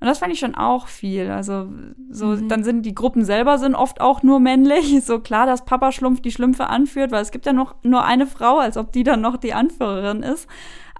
Und das fand ich schon auch viel. Also, so, mhm. dann sind die Gruppen selber sind oft auch nur männlich. (laughs) So klar, dass Papa Schlumpf die Schlümpfe anführt, weil es gibt ja noch nur eine Frau, als ob die dann noch die Anführerin ist.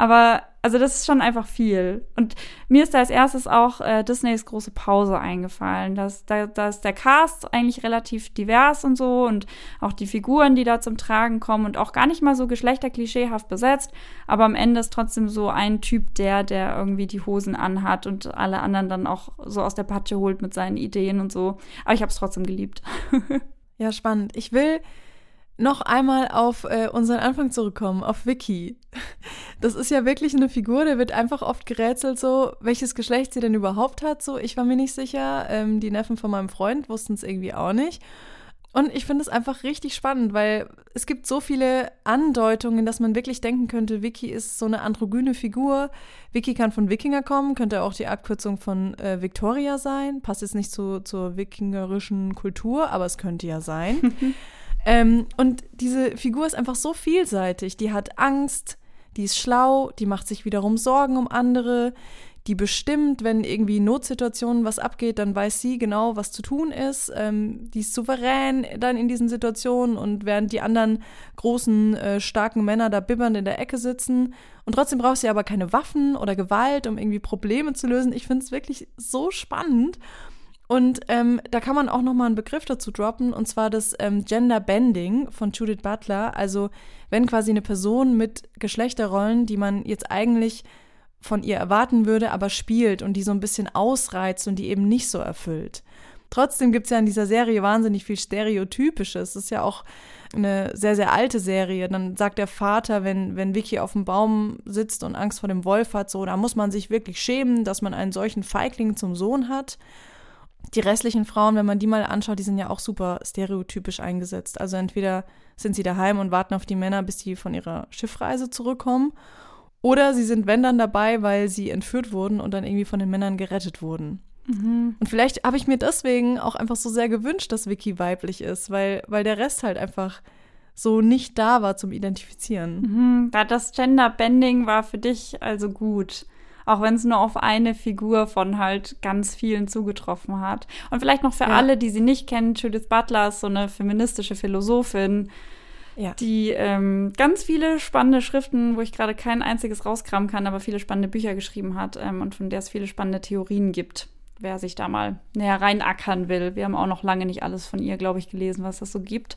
Aber also das ist schon einfach viel. Und mir ist da als erstes auch äh, Disneys große Pause eingefallen. da, da ist der Cast eigentlich relativ divers und so und auch die Figuren, die da zum Tragen kommen und auch gar nicht mal so geschlechterklischeehaft besetzt, aber am Ende ist trotzdem so ein Typ der, der irgendwie die Hosen anhat und alle anderen dann auch so aus der Patsche holt mit seinen Ideen und so. Aber ich habe es trotzdem geliebt. (laughs) ja, spannend. Ich will noch einmal auf äh, unseren Anfang zurückkommen, auf Vicky. Das ist ja wirklich eine Figur, der wird einfach oft gerätselt, so, welches Geschlecht sie denn überhaupt hat. So, ich war mir nicht sicher. Ähm, die Neffen von meinem Freund wussten es irgendwie auch nicht. Und ich finde es einfach richtig spannend, weil es gibt so viele Andeutungen, dass man wirklich denken könnte, Vicky ist so eine androgyne Figur. Vicky kann von Wikinger kommen, könnte auch die Abkürzung von äh, Victoria sein. Passt jetzt nicht zu, zur wikingerischen Kultur, aber es könnte ja sein. (laughs) Ähm, und diese Figur ist einfach so vielseitig. Die hat Angst, die ist schlau, die macht sich wiederum Sorgen um andere, die bestimmt, wenn irgendwie Notsituationen was abgeht, dann weiß sie genau, was zu tun ist. Ähm, die ist souverän dann in diesen Situationen und während die anderen großen, äh, starken Männer da bibbernd in der Ecke sitzen. Und trotzdem braucht sie aber keine Waffen oder Gewalt, um irgendwie Probleme zu lösen. Ich finde es wirklich so spannend. Und ähm, da kann man auch noch mal einen Begriff dazu droppen, und zwar das ähm, Gender Bending von Judith Butler. Also wenn quasi eine Person mit Geschlechterrollen, die man jetzt eigentlich von ihr erwarten würde, aber spielt und die so ein bisschen ausreizt und die eben nicht so erfüllt. Trotzdem gibt es ja in dieser Serie wahnsinnig viel Stereotypisches. Es ist ja auch eine sehr, sehr alte Serie. Dann sagt der Vater, wenn, wenn Vicky auf dem Baum sitzt und Angst vor dem Wolf hat, so, da muss man sich wirklich schämen, dass man einen solchen Feigling zum Sohn hat die restlichen Frauen, wenn man die mal anschaut, die sind ja auch super stereotypisch eingesetzt. Also entweder sind sie daheim und warten auf die Männer, bis die von ihrer Schiffreise zurückkommen, oder sie sind, wenn dann, dabei, weil sie entführt wurden und dann irgendwie von den Männern gerettet wurden. Mhm. Und vielleicht habe ich mir deswegen auch einfach so sehr gewünscht, dass Vicky weiblich ist, weil, weil der Rest halt einfach so nicht da war zum Identifizieren. Mhm. Das Gender Bending war für dich also gut auch wenn es nur auf eine Figur von halt ganz vielen zugetroffen hat. Und vielleicht noch für ja. alle, die sie nicht kennen, Judith Butler ist so eine feministische Philosophin, ja. die ähm, ganz viele spannende Schriften, wo ich gerade kein einziges rauskramen kann, aber viele spannende Bücher geschrieben hat ähm, und von der es viele spannende Theorien gibt wer sich da mal näher reinackern will. Wir haben auch noch lange nicht alles von ihr, glaube ich, gelesen, was das so gibt.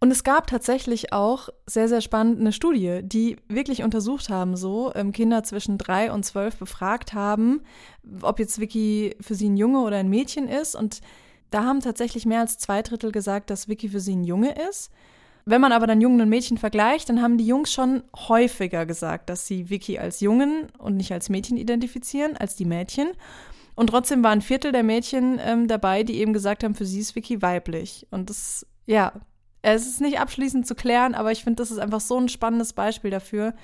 Und es gab tatsächlich auch sehr, sehr spannend eine Studie, die wirklich untersucht haben, so ähm, Kinder zwischen drei und zwölf befragt haben, ob jetzt Vicky für sie ein Junge oder ein Mädchen ist. Und da haben tatsächlich mehr als zwei Drittel gesagt, dass Vicky für sie ein Junge ist. Wenn man aber dann Jungen und Mädchen vergleicht, dann haben die Jungs schon häufiger gesagt, dass sie Vicky als Jungen und nicht als Mädchen identifizieren, als die Mädchen. Und trotzdem waren ein Viertel der Mädchen ähm, dabei, die eben gesagt haben, für sie ist Vicky weiblich. Und das, ja, es ist nicht abschließend zu klären, aber ich finde, das ist einfach so ein spannendes Beispiel dafür,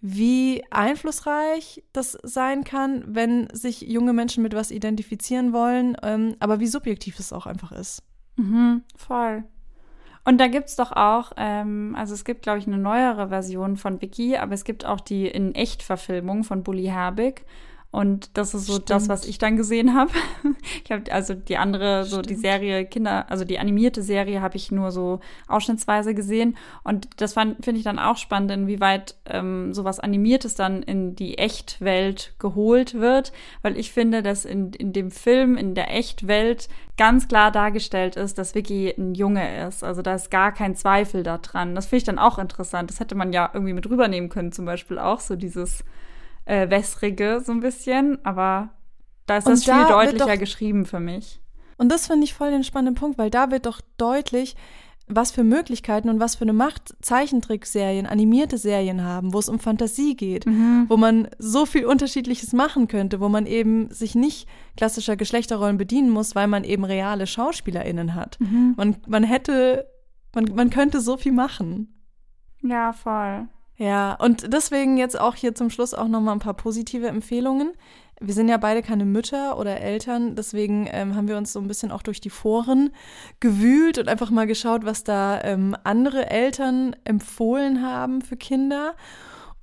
wie einflussreich das sein kann, wenn sich junge Menschen mit was identifizieren wollen, ähm, aber wie subjektiv es auch einfach ist. Mhm, voll. Und da gibt es doch auch, ähm, also es gibt, glaube ich, eine neuere Version von Vicky, aber es gibt auch die in Echt-Verfilmung von Bully Herbig. Und das ist so Stimmt. das, was ich dann gesehen habe. (laughs) Ich habe also die andere, so Stimmt. die Serie Kinder, also die animierte Serie habe ich nur so ausschnittsweise gesehen. Und das finde ich dann auch spannend, inwieweit ähm, sowas Animiertes dann in die Echtwelt geholt wird. Weil ich finde, dass in, in dem Film, in der Echtwelt ganz klar dargestellt ist, dass Vicky ein Junge ist. Also da ist gar kein Zweifel daran. Das finde ich dann auch interessant. Das hätte man ja irgendwie mit rübernehmen können, zum Beispiel auch so dieses äh, wässrige so ein bisschen, aber da ist das viel deutlicher doch, geschrieben für mich. Und das finde ich voll den spannenden Punkt, weil da wird doch deutlich, was für Möglichkeiten und was für eine Macht Zeichentrickserien, animierte Serien haben, wo es um Fantasie geht, mhm. wo man so viel Unterschiedliches machen könnte, wo man eben sich nicht klassischer Geschlechterrollen bedienen muss, weil man eben reale SchauspielerInnen hat. Mhm. Man, man hätte, man, man könnte so viel machen. Ja, voll. Ja, und deswegen jetzt auch hier zum Schluss auch nochmal ein paar positive Empfehlungen. Wir sind ja beide keine Mütter oder Eltern, deswegen ähm, haben wir uns so ein bisschen auch durch die Foren gewühlt und einfach mal geschaut, was da ähm, andere Eltern empfohlen haben für Kinder.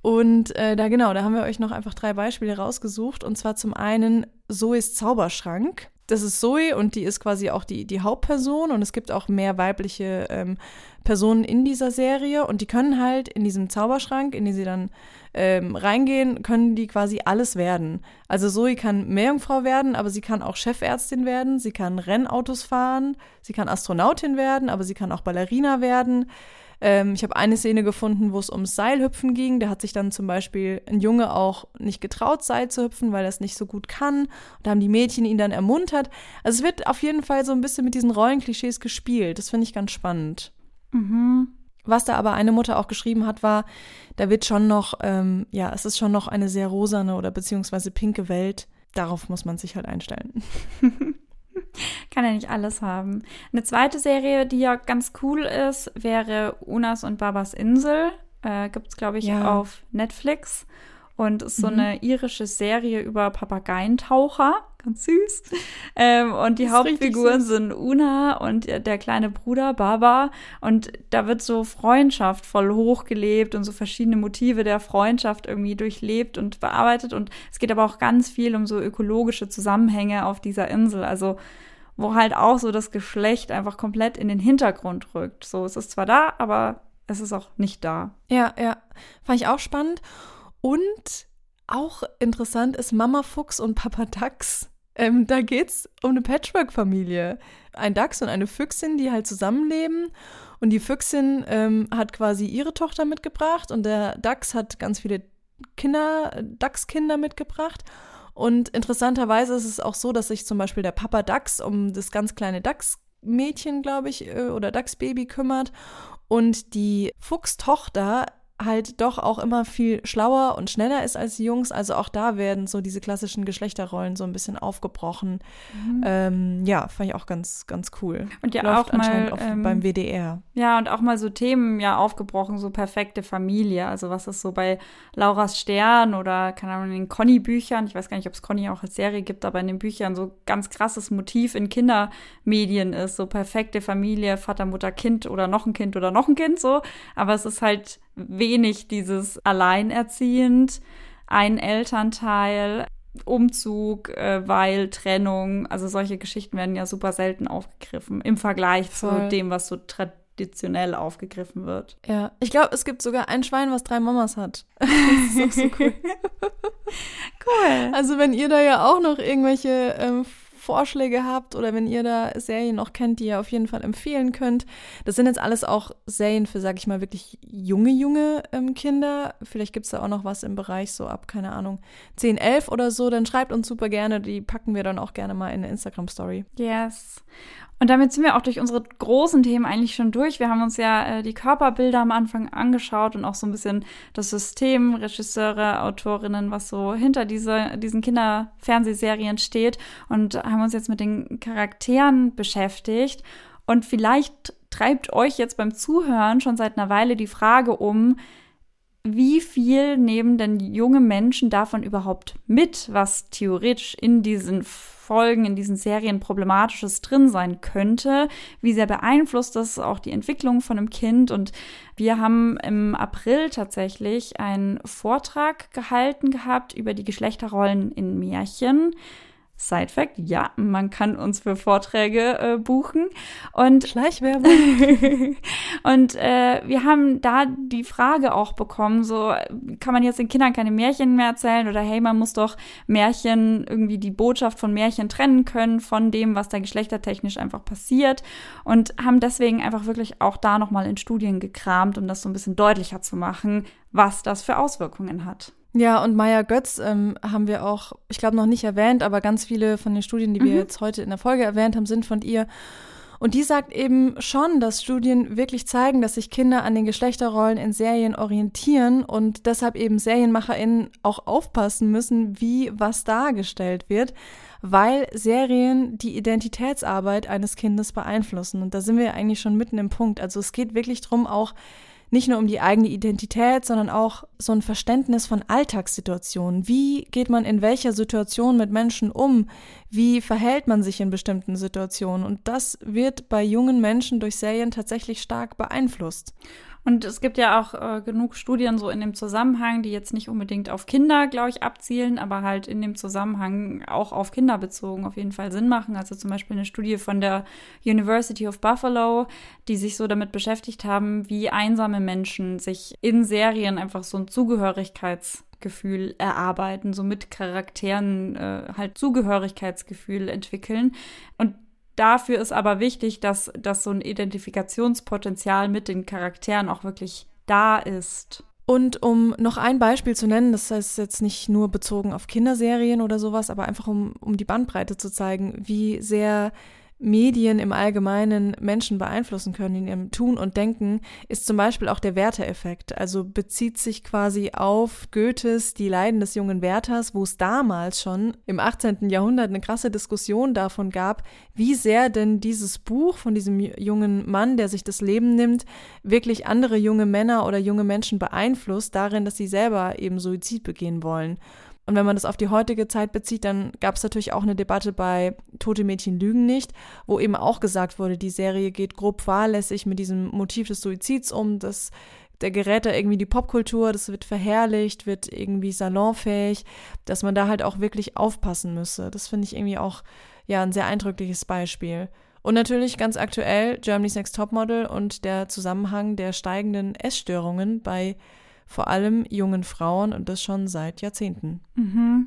Und äh, da genau, da haben wir euch noch einfach drei Beispiele rausgesucht. Und zwar zum einen Zoes Zauberschrank das ist Zoe und die ist quasi auch die, die Hauptperson und es gibt auch mehr weibliche ähm, Personen in dieser Serie und die können halt in diesem Zauberschrank, in den sie dann ähm, reingehen, können die quasi alles werden. Also Zoe kann Meerjungfrau werden, aber sie kann auch Chefärztin werden, sie kann Rennautos fahren, sie kann Astronautin werden, aber sie kann auch Ballerina werden. Ähm, ich habe eine Szene gefunden, wo es ums Seilhüpfen ging. Da hat sich dann zum Beispiel ein Junge auch nicht getraut, Seil zu hüpfen, weil er es nicht so gut kann. Und da haben die Mädchen ihn dann ermuntert. Also es wird auf jeden Fall so ein bisschen mit diesen Rollenklischees gespielt. Das finde ich ganz spannend. Mhm. Was da aber eine Mutter auch geschrieben hat, war, da wird schon noch, ähm, ja, es ist schon noch eine sehr rosane oder beziehungsweise pinke Welt. Darauf muss man sich halt einstellen. (laughs) Kann ja nicht alles haben. Eine zweite Serie, die ja ganz cool ist, wäre Unas und Babas Insel. Äh, Gibt es, glaube ich, ja. auf Netflix. Und ist so mhm. eine irische Serie über Papageientaucher. Ganz süß. Ähm, und die Hauptfiguren sind Una und der kleine Bruder Baba. Und da wird so Freundschaft voll hochgelebt und so verschiedene Motive der Freundschaft irgendwie durchlebt und bearbeitet. Und es geht aber auch ganz viel um so ökologische Zusammenhänge auf dieser Insel. Also wo halt auch so das Geschlecht einfach komplett in den Hintergrund rückt. So, es ist zwar da, aber es ist auch nicht da. Ja, ja. Fand ich auch spannend. Und auch interessant ist Mama Fuchs und Papa Dachs. Ähm, da geht's um eine Patchwork-Familie. Ein Dachs und eine Füchsin, die halt zusammenleben. Und die Füchsin ähm, hat quasi ihre Tochter mitgebracht und der Dachs hat ganz viele Kinder, Dachskinder mitgebracht. Und interessanterweise ist es auch so, dass sich zum Beispiel der Papa Dachs um das ganz kleine Dachsmädchen, glaube ich, äh, oder Dachsbaby kümmert. Und die Fuchstochter halt doch auch immer viel schlauer und schneller ist als die Jungs. Also auch da werden so diese klassischen Geschlechterrollen so ein bisschen aufgebrochen. Mhm. Ähm, ja, fand ich auch ganz, ganz cool. Und ja Läuft auch mal ähm, beim WDR. Ja, und auch mal so Themen ja aufgebrochen, so perfekte Familie. Also was ist so bei Lauras Stern oder, keine Ahnung, in den Conny-Büchern, ich weiß gar nicht, ob es Conny auch als Serie gibt, aber in den Büchern so ganz krasses Motiv in Kindermedien ist. So perfekte Familie, Vater, Mutter, Kind oder noch ein Kind oder noch ein Kind so. Aber es ist halt wenig dieses alleinerziehend, ein Elternteil, Umzug, äh, weil Trennung, also solche Geschichten werden ja super selten aufgegriffen im Vergleich Voll. zu dem, was so traditionell aufgegriffen wird. Ja, ich glaube, es gibt sogar ein Schwein, was drei Mamas hat. (laughs) das ist auch so cool. (laughs) cool. Also wenn ihr da ja auch noch irgendwelche ähm, Vorschläge habt oder wenn ihr da Serien noch kennt, die ihr auf jeden Fall empfehlen könnt. Das sind jetzt alles auch Serien für, sag ich mal, wirklich junge, junge ähm, Kinder. Vielleicht gibt es da auch noch was im Bereich so ab, keine Ahnung, 10, 11 oder so. Dann schreibt uns super gerne. Die packen wir dann auch gerne mal in eine Instagram-Story. Yes. Und damit sind wir auch durch unsere großen Themen eigentlich schon durch. Wir haben uns ja äh, die Körperbilder am Anfang angeschaut und auch so ein bisschen das System, Regisseure, Autorinnen, was so hinter diese, diesen Kinderfernsehserien steht und haben uns jetzt mit den Charakteren beschäftigt. Und vielleicht treibt euch jetzt beim Zuhören schon seit einer Weile die Frage um, wie viel nehmen denn junge Menschen davon überhaupt mit, was theoretisch in diesen Folgen, in diesen Serien problematisches drin sein könnte? Wie sehr beeinflusst das auch die Entwicklung von einem Kind? Und wir haben im April tatsächlich einen Vortrag gehalten gehabt über die Geschlechterrollen in Märchen. Side Fact, ja, man kann uns für Vorträge äh, buchen. Und Schleichwerbung. (laughs) und äh, wir haben da die Frage auch bekommen, so kann man jetzt den Kindern keine Märchen mehr erzählen oder hey, man muss doch Märchen irgendwie die Botschaft von Märchen trennen können von dem, was da geschlechtertechnisch einfach passiert und haben deswegen einfach wirklich auch da nochmal in Studien gekramt, um das so ein bisschen deutlicher zu machen, was das für Auswirkungen hat. Ja, und Maya Götz ähm, haben wir auch, ich glaube, noch nicht erwähnt, aber ganz viele von den Studien, die mhm. wir jetzt heute in der Folge erwähnt haben, sind von ihr. Und die sagt eben schon, dass Studien wirklich zeigen, dass sich Kinder an den Geschlechterrollen in Serien orientieren und deshalb eben SerienmacherInnen auch aufpassen müssen, wie was dargestellt wird, weil Serien die Identitätsarbeit eines Kindes beeinflussen. Und da sind wir eigentlich schon mitten im Punkt. Also es geht wirklich drum, auch nicht nur um die eigene Identität, sondern auch so ein Verständnis von Alltagssituationen. Wie geht man in welcher Situation mit Menschen um? Wie verhält man sich in bestimmten Situationen? Und das wird bei jungen Menschen durch Serien tatsächlich stark beeinflusst. Und es gibt ja auch äh, genug Studien so in dem Zusammenhang, die jetzt nicht unbedingt auf Kinder, glaube ich, abzielen, aber halt in dem Zusammenhang auch auf Kinder bezogen auf jeden Fall Sinn machen. Also zum Beispiel eine Studie von der University of Buffalo, die sich so damit beschäftigt haben, wie einsame Menschen sich in Serien einfach so ein Zugehörigkeitsgefühl erarbeiten, so mit Charakteren äh, halt Zugehörigkeitsgefühl entwickeln. Und Dafür ist aber wichtig, dass, dass so ein Identifikationspotenzial mit den Charakteren auch wirklich da ist. Und um noch ein Beispiel zu nennen, das heißt jetzt nicht nur bezogen auf Kinderserien oder sowas, aber einfach um, um die Bandbreite zu zeigen, wie sehr Medien im Allgemeinen Menschen beeinflussen können in ihrem Tun und Denken, ist zum Beispiel auch der Werther-Effekt. Also bezieht sich quasi auf Goethes Die Leiden des jungen Werthers, wo es damals schon im 18. Jahrhundert eine krasse Diskussion davon gab, wie sehr denn dieses Buch von diesem jungen Mann, der sich das Leben nimmt, wirklich andere junge Männer oder junge Menschen beeinflusst darin, dass sie selber eben Suizid begehen wollen. Und wenn man das auf die heutige Zeit bezieht, dann gab es natürlich auch eine Debatte bei Tote Mädchen lügen nicht, wo eben auch gesagt wurde, die Serie geht grob fahrlässig mit diesem Motiv des Suizids um, das der gerät da irgendwie die Popkultur, das wird verherrlicht, wird irgendwie salonfähig, dass man da halt auch wirklich aufpassen müsse. Das finde ich irgendwie auch ja ein sehr eindrückliches Beispiel. Und natürlich ganz aktuell Germany's Next Topmodel und der Zusammenhang der steigenden Essstörungen bei vor allem jungen Frauen und das schon seit Jahrzehnten. Mhm.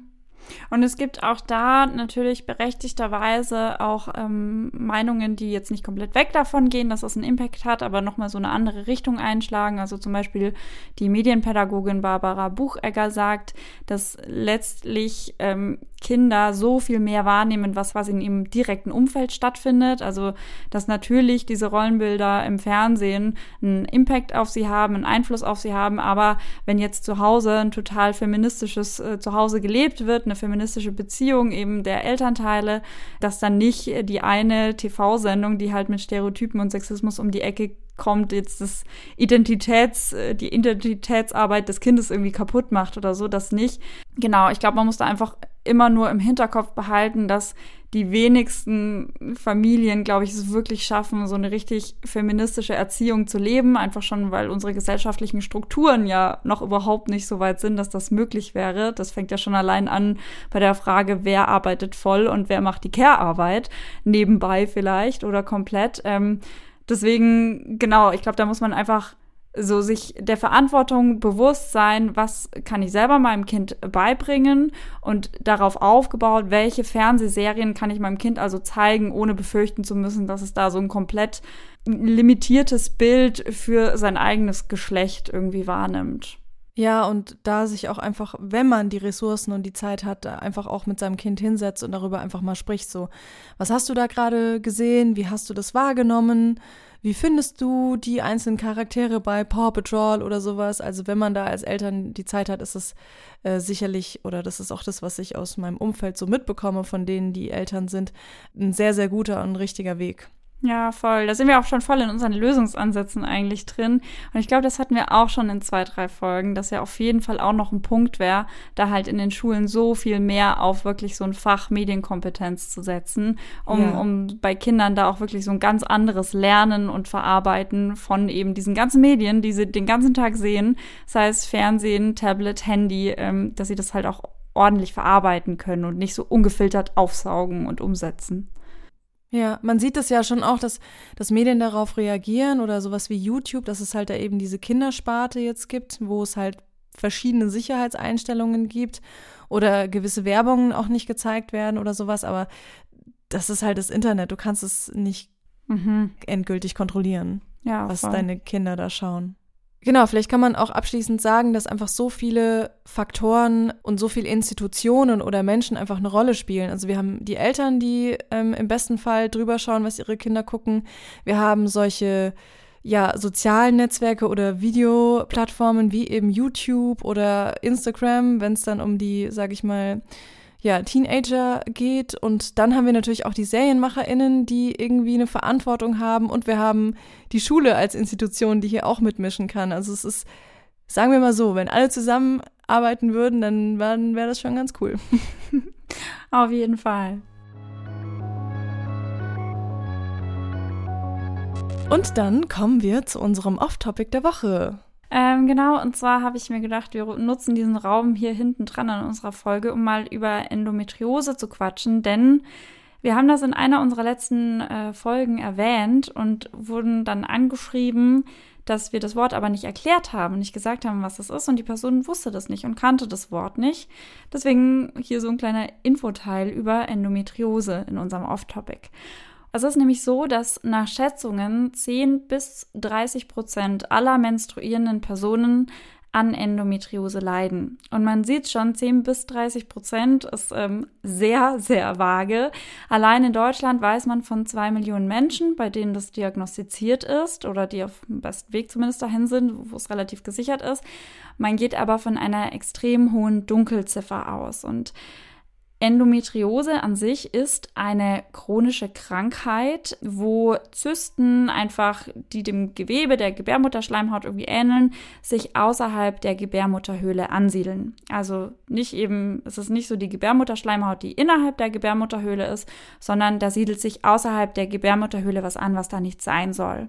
Und es gibt auch da natürlich berechtigterweise auch ähm, Meinungen, die jetzt nicht komplett weg davon gehen, dass das einen Impact hat, aber nochmal so eine andere Richtung einschlagen. Also zum Beispiel die Medienpädagogin Barbara Buchegger sagt, dass letztlich ähm, Kinder so viel mehr wahrnehmen, was, was in ihrem direkten Umfeld stattfindet. Also, dass natürlich diese Rollenbilder im Fernsehen einen Impact auf sie haben, einen Einfluss auf sie haben, aber wenn jetzt zu Hause ein total feministisches äh, Zuhause gelebt wird, eine feministische Beziehung eben der Elternteile, dass dann nicht die eine TV-Sendung, die halt mit Stereotypen und Sexismus um die Ecke kommt, jetzt das Identitäts, die Identitätsarbeit des Kindes irgendwie kaputt macht oder so, das nicht. Genau, ich glaube, man muss da einfach immer nur im Hinterkopf behalten, dass die wenigsten Familien, glaube ich, es wirklich schaffen, so eine richtig feministische Erziehung zu leben. Einfach schon, weil unsere gesellschaftlichen Strukturen ja noch überhaupt nicht so weit sind, dass das möglich wäre. Das fängt ja schon allein an bei der Frage, wer arbeitet voll und wer macht die Care-Arbeit nebenbei vielleicht oder komplett. Ähm, deswegen, genau, ich glaube, da muss man einfach so sich der Verantwortung bewusst sein, was kann ich selber meinem Kind beibringen und darauf aufgebaut, welche Fernsehserien kann ich meinem Kind also zeigen, ohne befürchten zu müssen, dass es da so ein komplett limitiertes Bild für sein eigenes Geschlecht irgendwie wahrnimmt. Ja, und da sich auch einfach, wenn man die Ressourcen und die Zeit hat, einfach auch mit seinem Kind hinsetzt und darüber einfach mal spricht. So, was hast du da gerade gesehen? Wie hast du das wahrgenommen? Wie findest du die einzelnen Charaktere bei Paw Patrol oder sowas? Also wenn man da als Eltern die Zeit hat, ist es äh, sicherlich, oder das ist auch das, was ich aus meinem Umfeld so mitbekomme, von denen die Eltern sind, ein sehr, sehr guter und richtiger Weg. Ja, voll. Da sind wir auch schon voll in unseren Lösungsansätzen eigentlich drin. Und ich glaube, das hatten wir auch schon in zwei, drei Folgen, dass ja auf jeden Fall auch noch ein Punkt wäre, da halt in den Schulen so viel mehr auf wirklich so ein Fach Medienkompetenz zu setzen, um, ja. um bei Kindern da auch wirklich so ein ganz anderes Lernen und Verarbeiten von eben diesen ganzen Medien, die sie den ganzen Tag sehen, sei es Fernsehen, Tablet, Handy, ähm, dass sie das halt auch ordentlich verarbeiten können und nicht so ungefiltert aufsaugen und umsetzen. Ja, man sieht es ja schon auch, dass, dass Medien darauf reagieren oder sowas wie YouTube, dass es halt da eben diese Kindersparte jetzt gibt, wo es halt verschiedene Sicherheitseinstellungen gibt oder gewisse Werbungen auch nicht gezeigt werden oder sowas, aber das ist halt das Internet. Du kannst es nicht mhm. endgültig kontrollieren, ja, was voll. deine Kinder da schauen. Genau, vielleicht kann man auch abschließend sagen, dass einfach so viele Faktoren und so viele Institutionen oder Menschen einfach eine Rolle spielen. Also wir haben die Eltern, die ähm, im besten Fall drüber schauen, was ihre Kinder gucken. Wir haben solche ja, sozialen Netzwerke oder Videoplattformen wie eben YouTube oder Instagram, wenn es dann um die, sag ich mal, ja, Teenager geht. Und dann haben wir natürlich auch die SerienmacherInnen, die irgendwie eine Verantwortung haben. Und wir haben die Schule als Institution, die hier auch mitmischen kann. Also es ist, sagen wir mal so, wenn alle zusammenarbeiten würden, dann wäre das schon ganz cool. (laughs) Auf jeden Fall. Und dann kommen wir zu unserem Off-Topic der Woche. Ähm, genau, und zwar habe ich mir gedacht, wir nutzen diesen Raum hier hinten dran an unserer Folge, um mal über Endometriose zu quatschen, denn wir haben das in einer unserer letzten äh, Folgen erwähnt und wurden dann angeschrieben, dass wir das Wort aber nicht erklärt haben, nicht gesagt haben, was das ist und die Person wusste das nicht und kannte das Wort nicht. Deswegen hier so ein kleiner Infoteil über Endometriose in unserem Off-Topic. Es ist nämlich so, dass nach Schätzungen 10 bis 30 Prozent aller menstruierenden Personen an Endometriose leiden. Und man sieht schon, 10 bis 30 Prozent ist ähm, sehr, sehr vage. Allein in Deutschland weiß man von zwei Millionen Menschen, bei denen das diagnostiziert ist oder die auf dem besten Weg zumindest dahin sind, wo es relativ gesichert ist. Man geht aber von einer extrem hohen Dunkelziffer aus. Und Endometriose an sich ist eine chronische Krankheit, wo Zysten einfach, die dem Gewebe der Gebärmutterschleimhaut irgendwie ähneln, sich außerhalb der Gebärmutterhöhle ansiedeln. Also nicht eben, es ist nicht so die Gebärmutterschleimhaut, die innerhalb der Gebärmutterhöhle ist, sondern da siedelt sich außerhalb der Gebärmutterhöhle was an, was da nicht sein soll.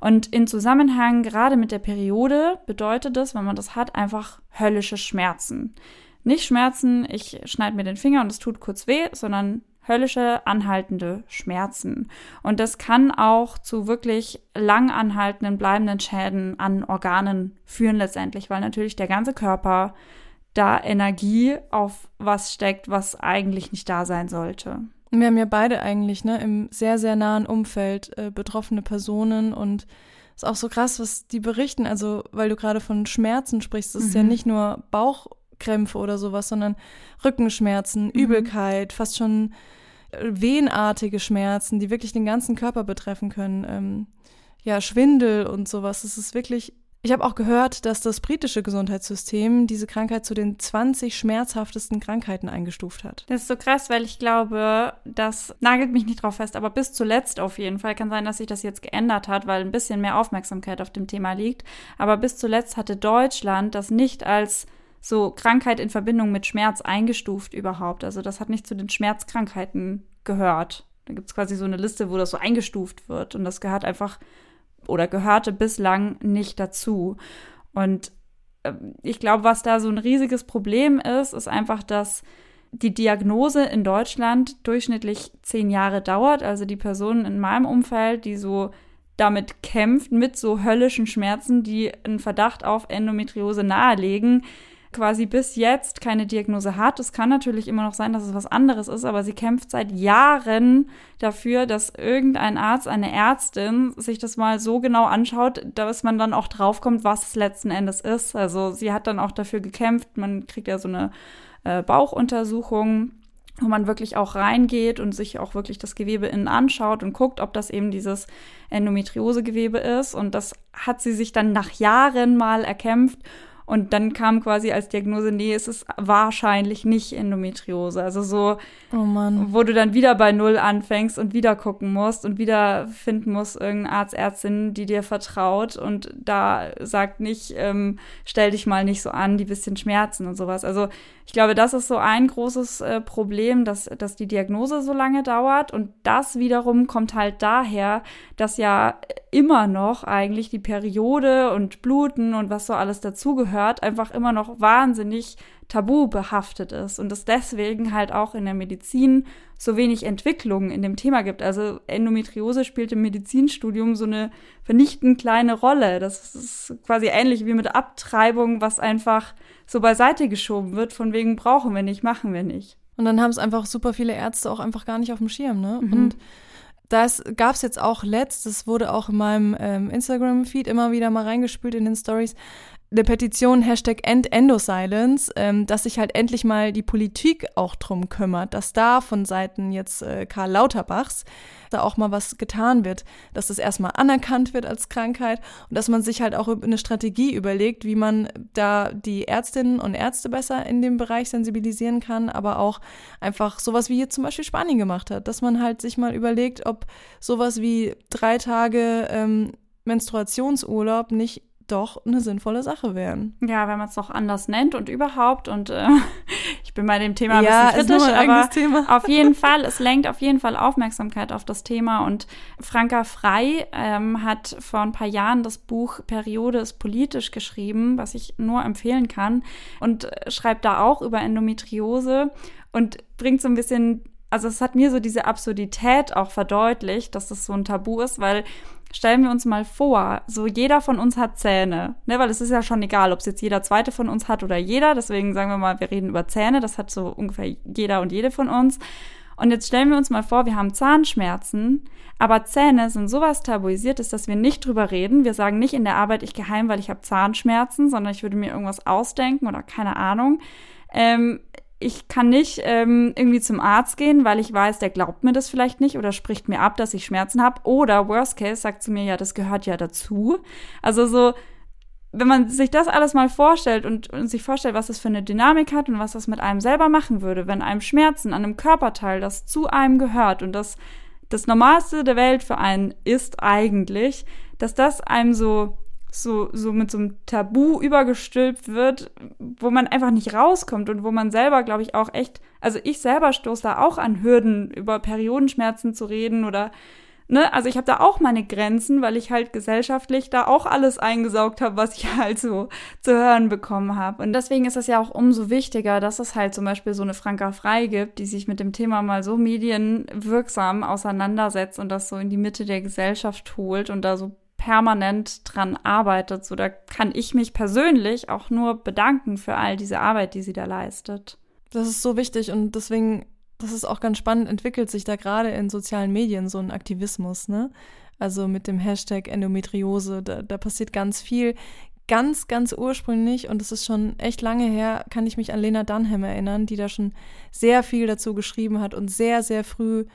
Und in Zusammenhang gerade mit der Periode bedeutet das, wenn man das hat, einfach höllische Schmerzen. Nicht Schmerzen, ich schneide mir den Finger und es tut kurz weh, sondern höllische, anhaltende Schmerzen. Und das kann auch zu wirklich lang anhaltenden, bleibenden Schäden an Organen führen letztendlich, weil natürlich der ganze Körper da Energie auf was steckt, was eigentlich nicht da sein sollte. Wir haben ja beide eigentlich ne, im sehr, sehr nahen Umfeld äh, betroffene Personen und es ist auch so krass, was die berichten. Also, weil du gerade von Schmerzen sprichst, das mhm. ist ja mhm. nicht nur Bauch- Krämpfe oder sowas, sondern Rückenschmerzen, mhm. Übelkeit, fast schon äh, wehenartige Schmerzen, die wirklich den ganzen Körper betreffen können. Ähm, ja, Schwindel und sowas. Es ist wirklich. Ich habe auch gehört, dass das britische Gesundheitssystem diese Krankheit zu den 20 schmerzhaftesten Krankheiten eingestuft hat. Das ist so krass, weil ich glaube, das nagelt mich nicht drauf fest, aber bis zuletzt auf jeden Fall kann sein, dass sich das jetzt geändert hat, weil ein bisschen mehr Aufmerksamkeit auf dem Thema liegt. Aber bis zuletzt hatte Deutschland das nicht als so Krankheit in Verbindung mit Schmerz eingestuft überhaupt. Also das hat nicht zu den Schmerzkrankheiten gehört. Da gibt es quasi so eine Liste, wo das so eingestuft wird. Und das gehört einfach oder gehörte bislang nicht dazu. Und äh, ich glaube, was da so ein riesiges Problem ist, ist einfach, dass die Diagnose in Deutschland durchschnittlich zehn Jahre dauert. Also die Personen in meinem Umfeld, die so damit kämpft, mit so höllischen Schmerzen, die einen Verdacht auf Endometriose nahelegen, quasi bis jetzt keine Diagnose hat. Es kann natürlich immer noch sein, dass es was anderes ist, aber sie kämpft seit Jahren dafür, dass irgendein Arzt, eine Ärztin sich das mal so genau anschaut, dass man dann auch draufkommt, was es letzten Endes ist. Also sie hat dann auch dafür gekämpft. Man kriegt ja so eine äh, Bauchuntersuchung wo man wirklich auch reingeht und sich auch wirklich das Gewebe innen anschaut und guckt, ob das eben dieses Endometriosegewebe ist. Und das hat sie sich dann nach Jahren mal erkämpft und dann kam quasi als Diagnose, nee, es ist wahrscheinlich nicht Endometriose. Also so, oh wo du dann wieder bei Null anfängst und wieder gucken musst und wieder finden musst, irgendeine Arzt, Ärztin, die dir vertraut und da sagt nicht, ähm, stell dich mal nicht so an, die bisschen Schmerzen und sowas. Also ich glaube, das ist so ein großes äh, Problem, dass, dass die Diagnose so lange dauert. Und das wiederum kommt halt daher, dass ja immer noch eigentlich die Periode und Bluten und was so alles dazugehört, einfach immer noch wahnsinnig tabu behaftet ist und es deswegen halt auch in der Medizin so wenig Entwicklung in dem Thema gibt. Also Endometriose spielt im Medizinstudium so eine vernichtend kleine Rolle. Das ist quasi ähnlich wie mit Abtreibung, was einfach so beiseite geschoben wird, von wegen brauchen wir nicht, machen wir nicht. Und dann haben es einfach super viele Ärzte auch einfach gar nicht auf dem Schirm, ne? Mhm. Und das gab es jetzt auch letzt, das wurde auch in meinem ähm, Instagram-Feed immer wieder mal reingespült in den Stories, eine Petition Hashtag End Endosilence, ähm, dass sich halt endlich mal die Politik auch drum kümmert, dass da von Seiten jetzt äh, Karl Lauterbachs da auch mal was getan wird, dass das erstmal anerkannt wird als Krankheit und dass man sich halt auch eine Strategie überlegt, wie man da die Ärztinnen und Ärzte besser in dem Bereich sensibilisieren kann, aber auch einfach sowas wie hier zum Beispiel Spanien gemacht hat, dass man halt sich mal überlegt, ob sowas wie drei Tage ähm, Menstruationsurlaub nicht doch eine sinnvolle Sache wären. Ja, wenn man es doch anders nennt und überhaupt. Und äh, (laughs) ich bin bei dem Thema ein Ja, bisschen ist nur kritisch, ein aber eigenes Thema. auf (laughs) jeden Fall, es lenkt auf jeden Fall Aufmerksamkeit auf das Thema. Und Franka Frei ähm, hat vor ein paar Jahren das Buch Periode ist politisch geschrieben, was ich nur empfehlen kann. Und äh, schreibt da auch über Endometriose und bringt so ein bisschen also es hat mir so diese Absurdität auch verdeutlicht, dass das so ein Tabu ist, weil stellen wir uns mal vor, so jeder von uns hat Zähne, ne, weil es ist ja schon egal, ob es jetzt jeder zweite von uns hat oder jeder, deswegen sagen wir mal, wir reden über Zähne, das hat so ungefähr jeder und jede von uns. Und jetzt stellen wir uns mal vor, wir haben Zahnschmerzen, aber Zähne sind sowas tabuisiertes, dass wir nicht drüber reden. Wir sagen nicht in der Arbeit, ich geheim, weil ich habe Zahnschmerzen, sondern ich würde mir irgendwas ausdenken oder keine Ahnung. Ähm, ich kann nicht ähm, irgendwie zum Arzt gehen, weil ich weiß, der glaubt mir das vielleicht nicht oder spricht mir ab, dass ich Schmerzen habe. Oder worst case sagt zu mir, ja, das gehört ja dazu. Also so, wenn man sich das alles mal vorstellt und, und sich vorstellt, was das für eine Dynamik hat und was das mit einem selber machen würde, wenn einem Schmerzen an einem Körperteil, das zu einem gehört und das das Normalste der Welt für einen ist eigentlich, dass das einem so so, so mit so einem Tabu übergestülpt wird, wo man einfach nicht rauskommt und wo man selber, glaube ich, auch echt, also ich selber stoße da auch an Hürden, über Periodenschmerzen zu reden oder, ne, also ich habe da auch meine Grenzen, weil ich halt gesellschaftlich da auch alles eingesaugt habe, was ich (laughs) halt so zu hören bekommen habe. Und deswegen ist es ja auch umso wichtiger, dass es halt zum Beispiel so eine Franka Frei gibt, die sich mit dem Thema mal so medienwirksam auseinandersetzt und das so in die Mitte der Gesellschaft holt und da so permanent dran arbeitet. So, da kann ich mich persönlich auch nur bedanken für all diese Arbeit, die sie da leistet. Das ist so wichtig und deswegen, das ist auch ganz spannend, entwickelt sich da gerade in sozialen Medien so ein Aktivismus, ne? Also mit dem Hashtag Endometriose, da, da passiert ganz viel. Ganz, ganz ursprünglich, und das ist schon echt lange her, kann ich mich an Lena Dunham erinnern, die da schon sehr viel dazu geschrieben hat und sehr, sehr früh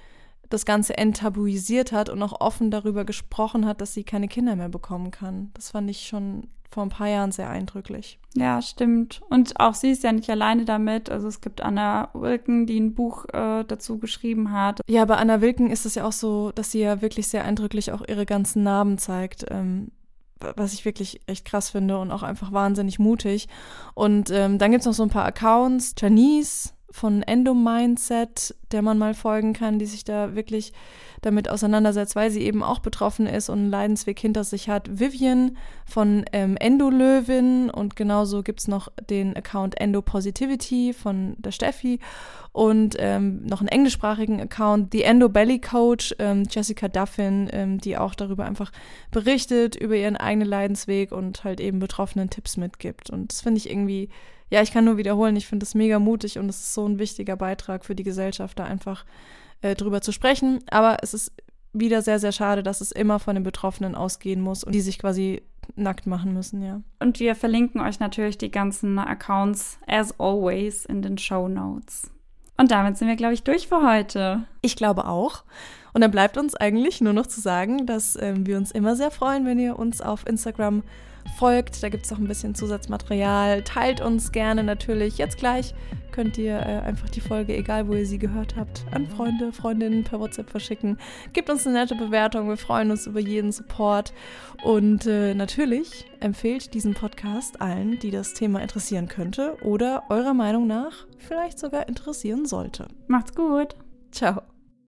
das Ganze enttabuisiert hat und auch offen darüber gesprochen hat, dass sie keine Kinder mehr bekommen kann. Das fand ich schon vor ein paar Jahren sehr eindrücklich. Ja, stimmt. Und auch sie ist ja nicht alleine damit. Also es gibt Anna Wilken, die ein Buch äh, dazu geschrieben hat. Ja, bei Anna Wilken ist es ja auch so, dass sie ja wirklich sehr eindrücklich auch ihre ganzen Narben zeigt. Ähm, was ich wirklich echt krass finde und auch einfach wahnsinnig mutig. Und ähm, dann gibt es noch so ein paar Accounts. Janice von Endo-Mindset, der man mal folgen kann, die sich da wirklich damit auseinandersetzt, weil sie eben auch betroffen ist und einen Leidensweg hinter sich hat. Vivian von ähm, Endo-Löwin und genauso gibt es noch den Account Endo-Positivity von der Steffi und ähm, noch einen englischsprachigen Account, The Endo Belly Coach, ähm, Jessica Duffin, ähm, die auch darüber einfach berichtet, über ihren eigenen Leidensweg und halt eben Betroffenen Tipps mitgibt. Und das finde ich irgendwie ja, ich kann nur wiederholen, ich finde es mega mutig und es ist so ein wichtiger Beitrag für die Gesellschaft, da einfach äh, drüber zu sprechen. Aber es ist wieder sehr, sehr schade, dass es immer von den Betroffenen ausgehen muss und die sich quasi nackt machen müssen, ja. Und wir verlinken euch natürlich die ganzen Accounts as always in den Show Notes. Und damit sind wir, glaube ich, durch für heute. Ich glaube auch. Und dann bleibt uns eigentlich nur noch zu sagen, dass äh, wir uns immer sehr freuen, wenn ihr uns auf Instagram folgt. Da gibt es auch ein bisschen Zusatzmaterial. Teilt uns gerne natürlich. Jetzt gleich könnt ihr äh, einfach die Folge, egal wo ihr sie gehört habt, an Freunde, Freundinnen per WhatsApp verschicken. Gebt uns eine nette Bewertung. Wir freuen uns über jeden Support. Und äh, natürlich empfehlt diesen Podcast allen, die das Thema interessieren könnte oder eurer Meinung nach vielleicht sogar interessieren sollte. Macht's gut. Ciao.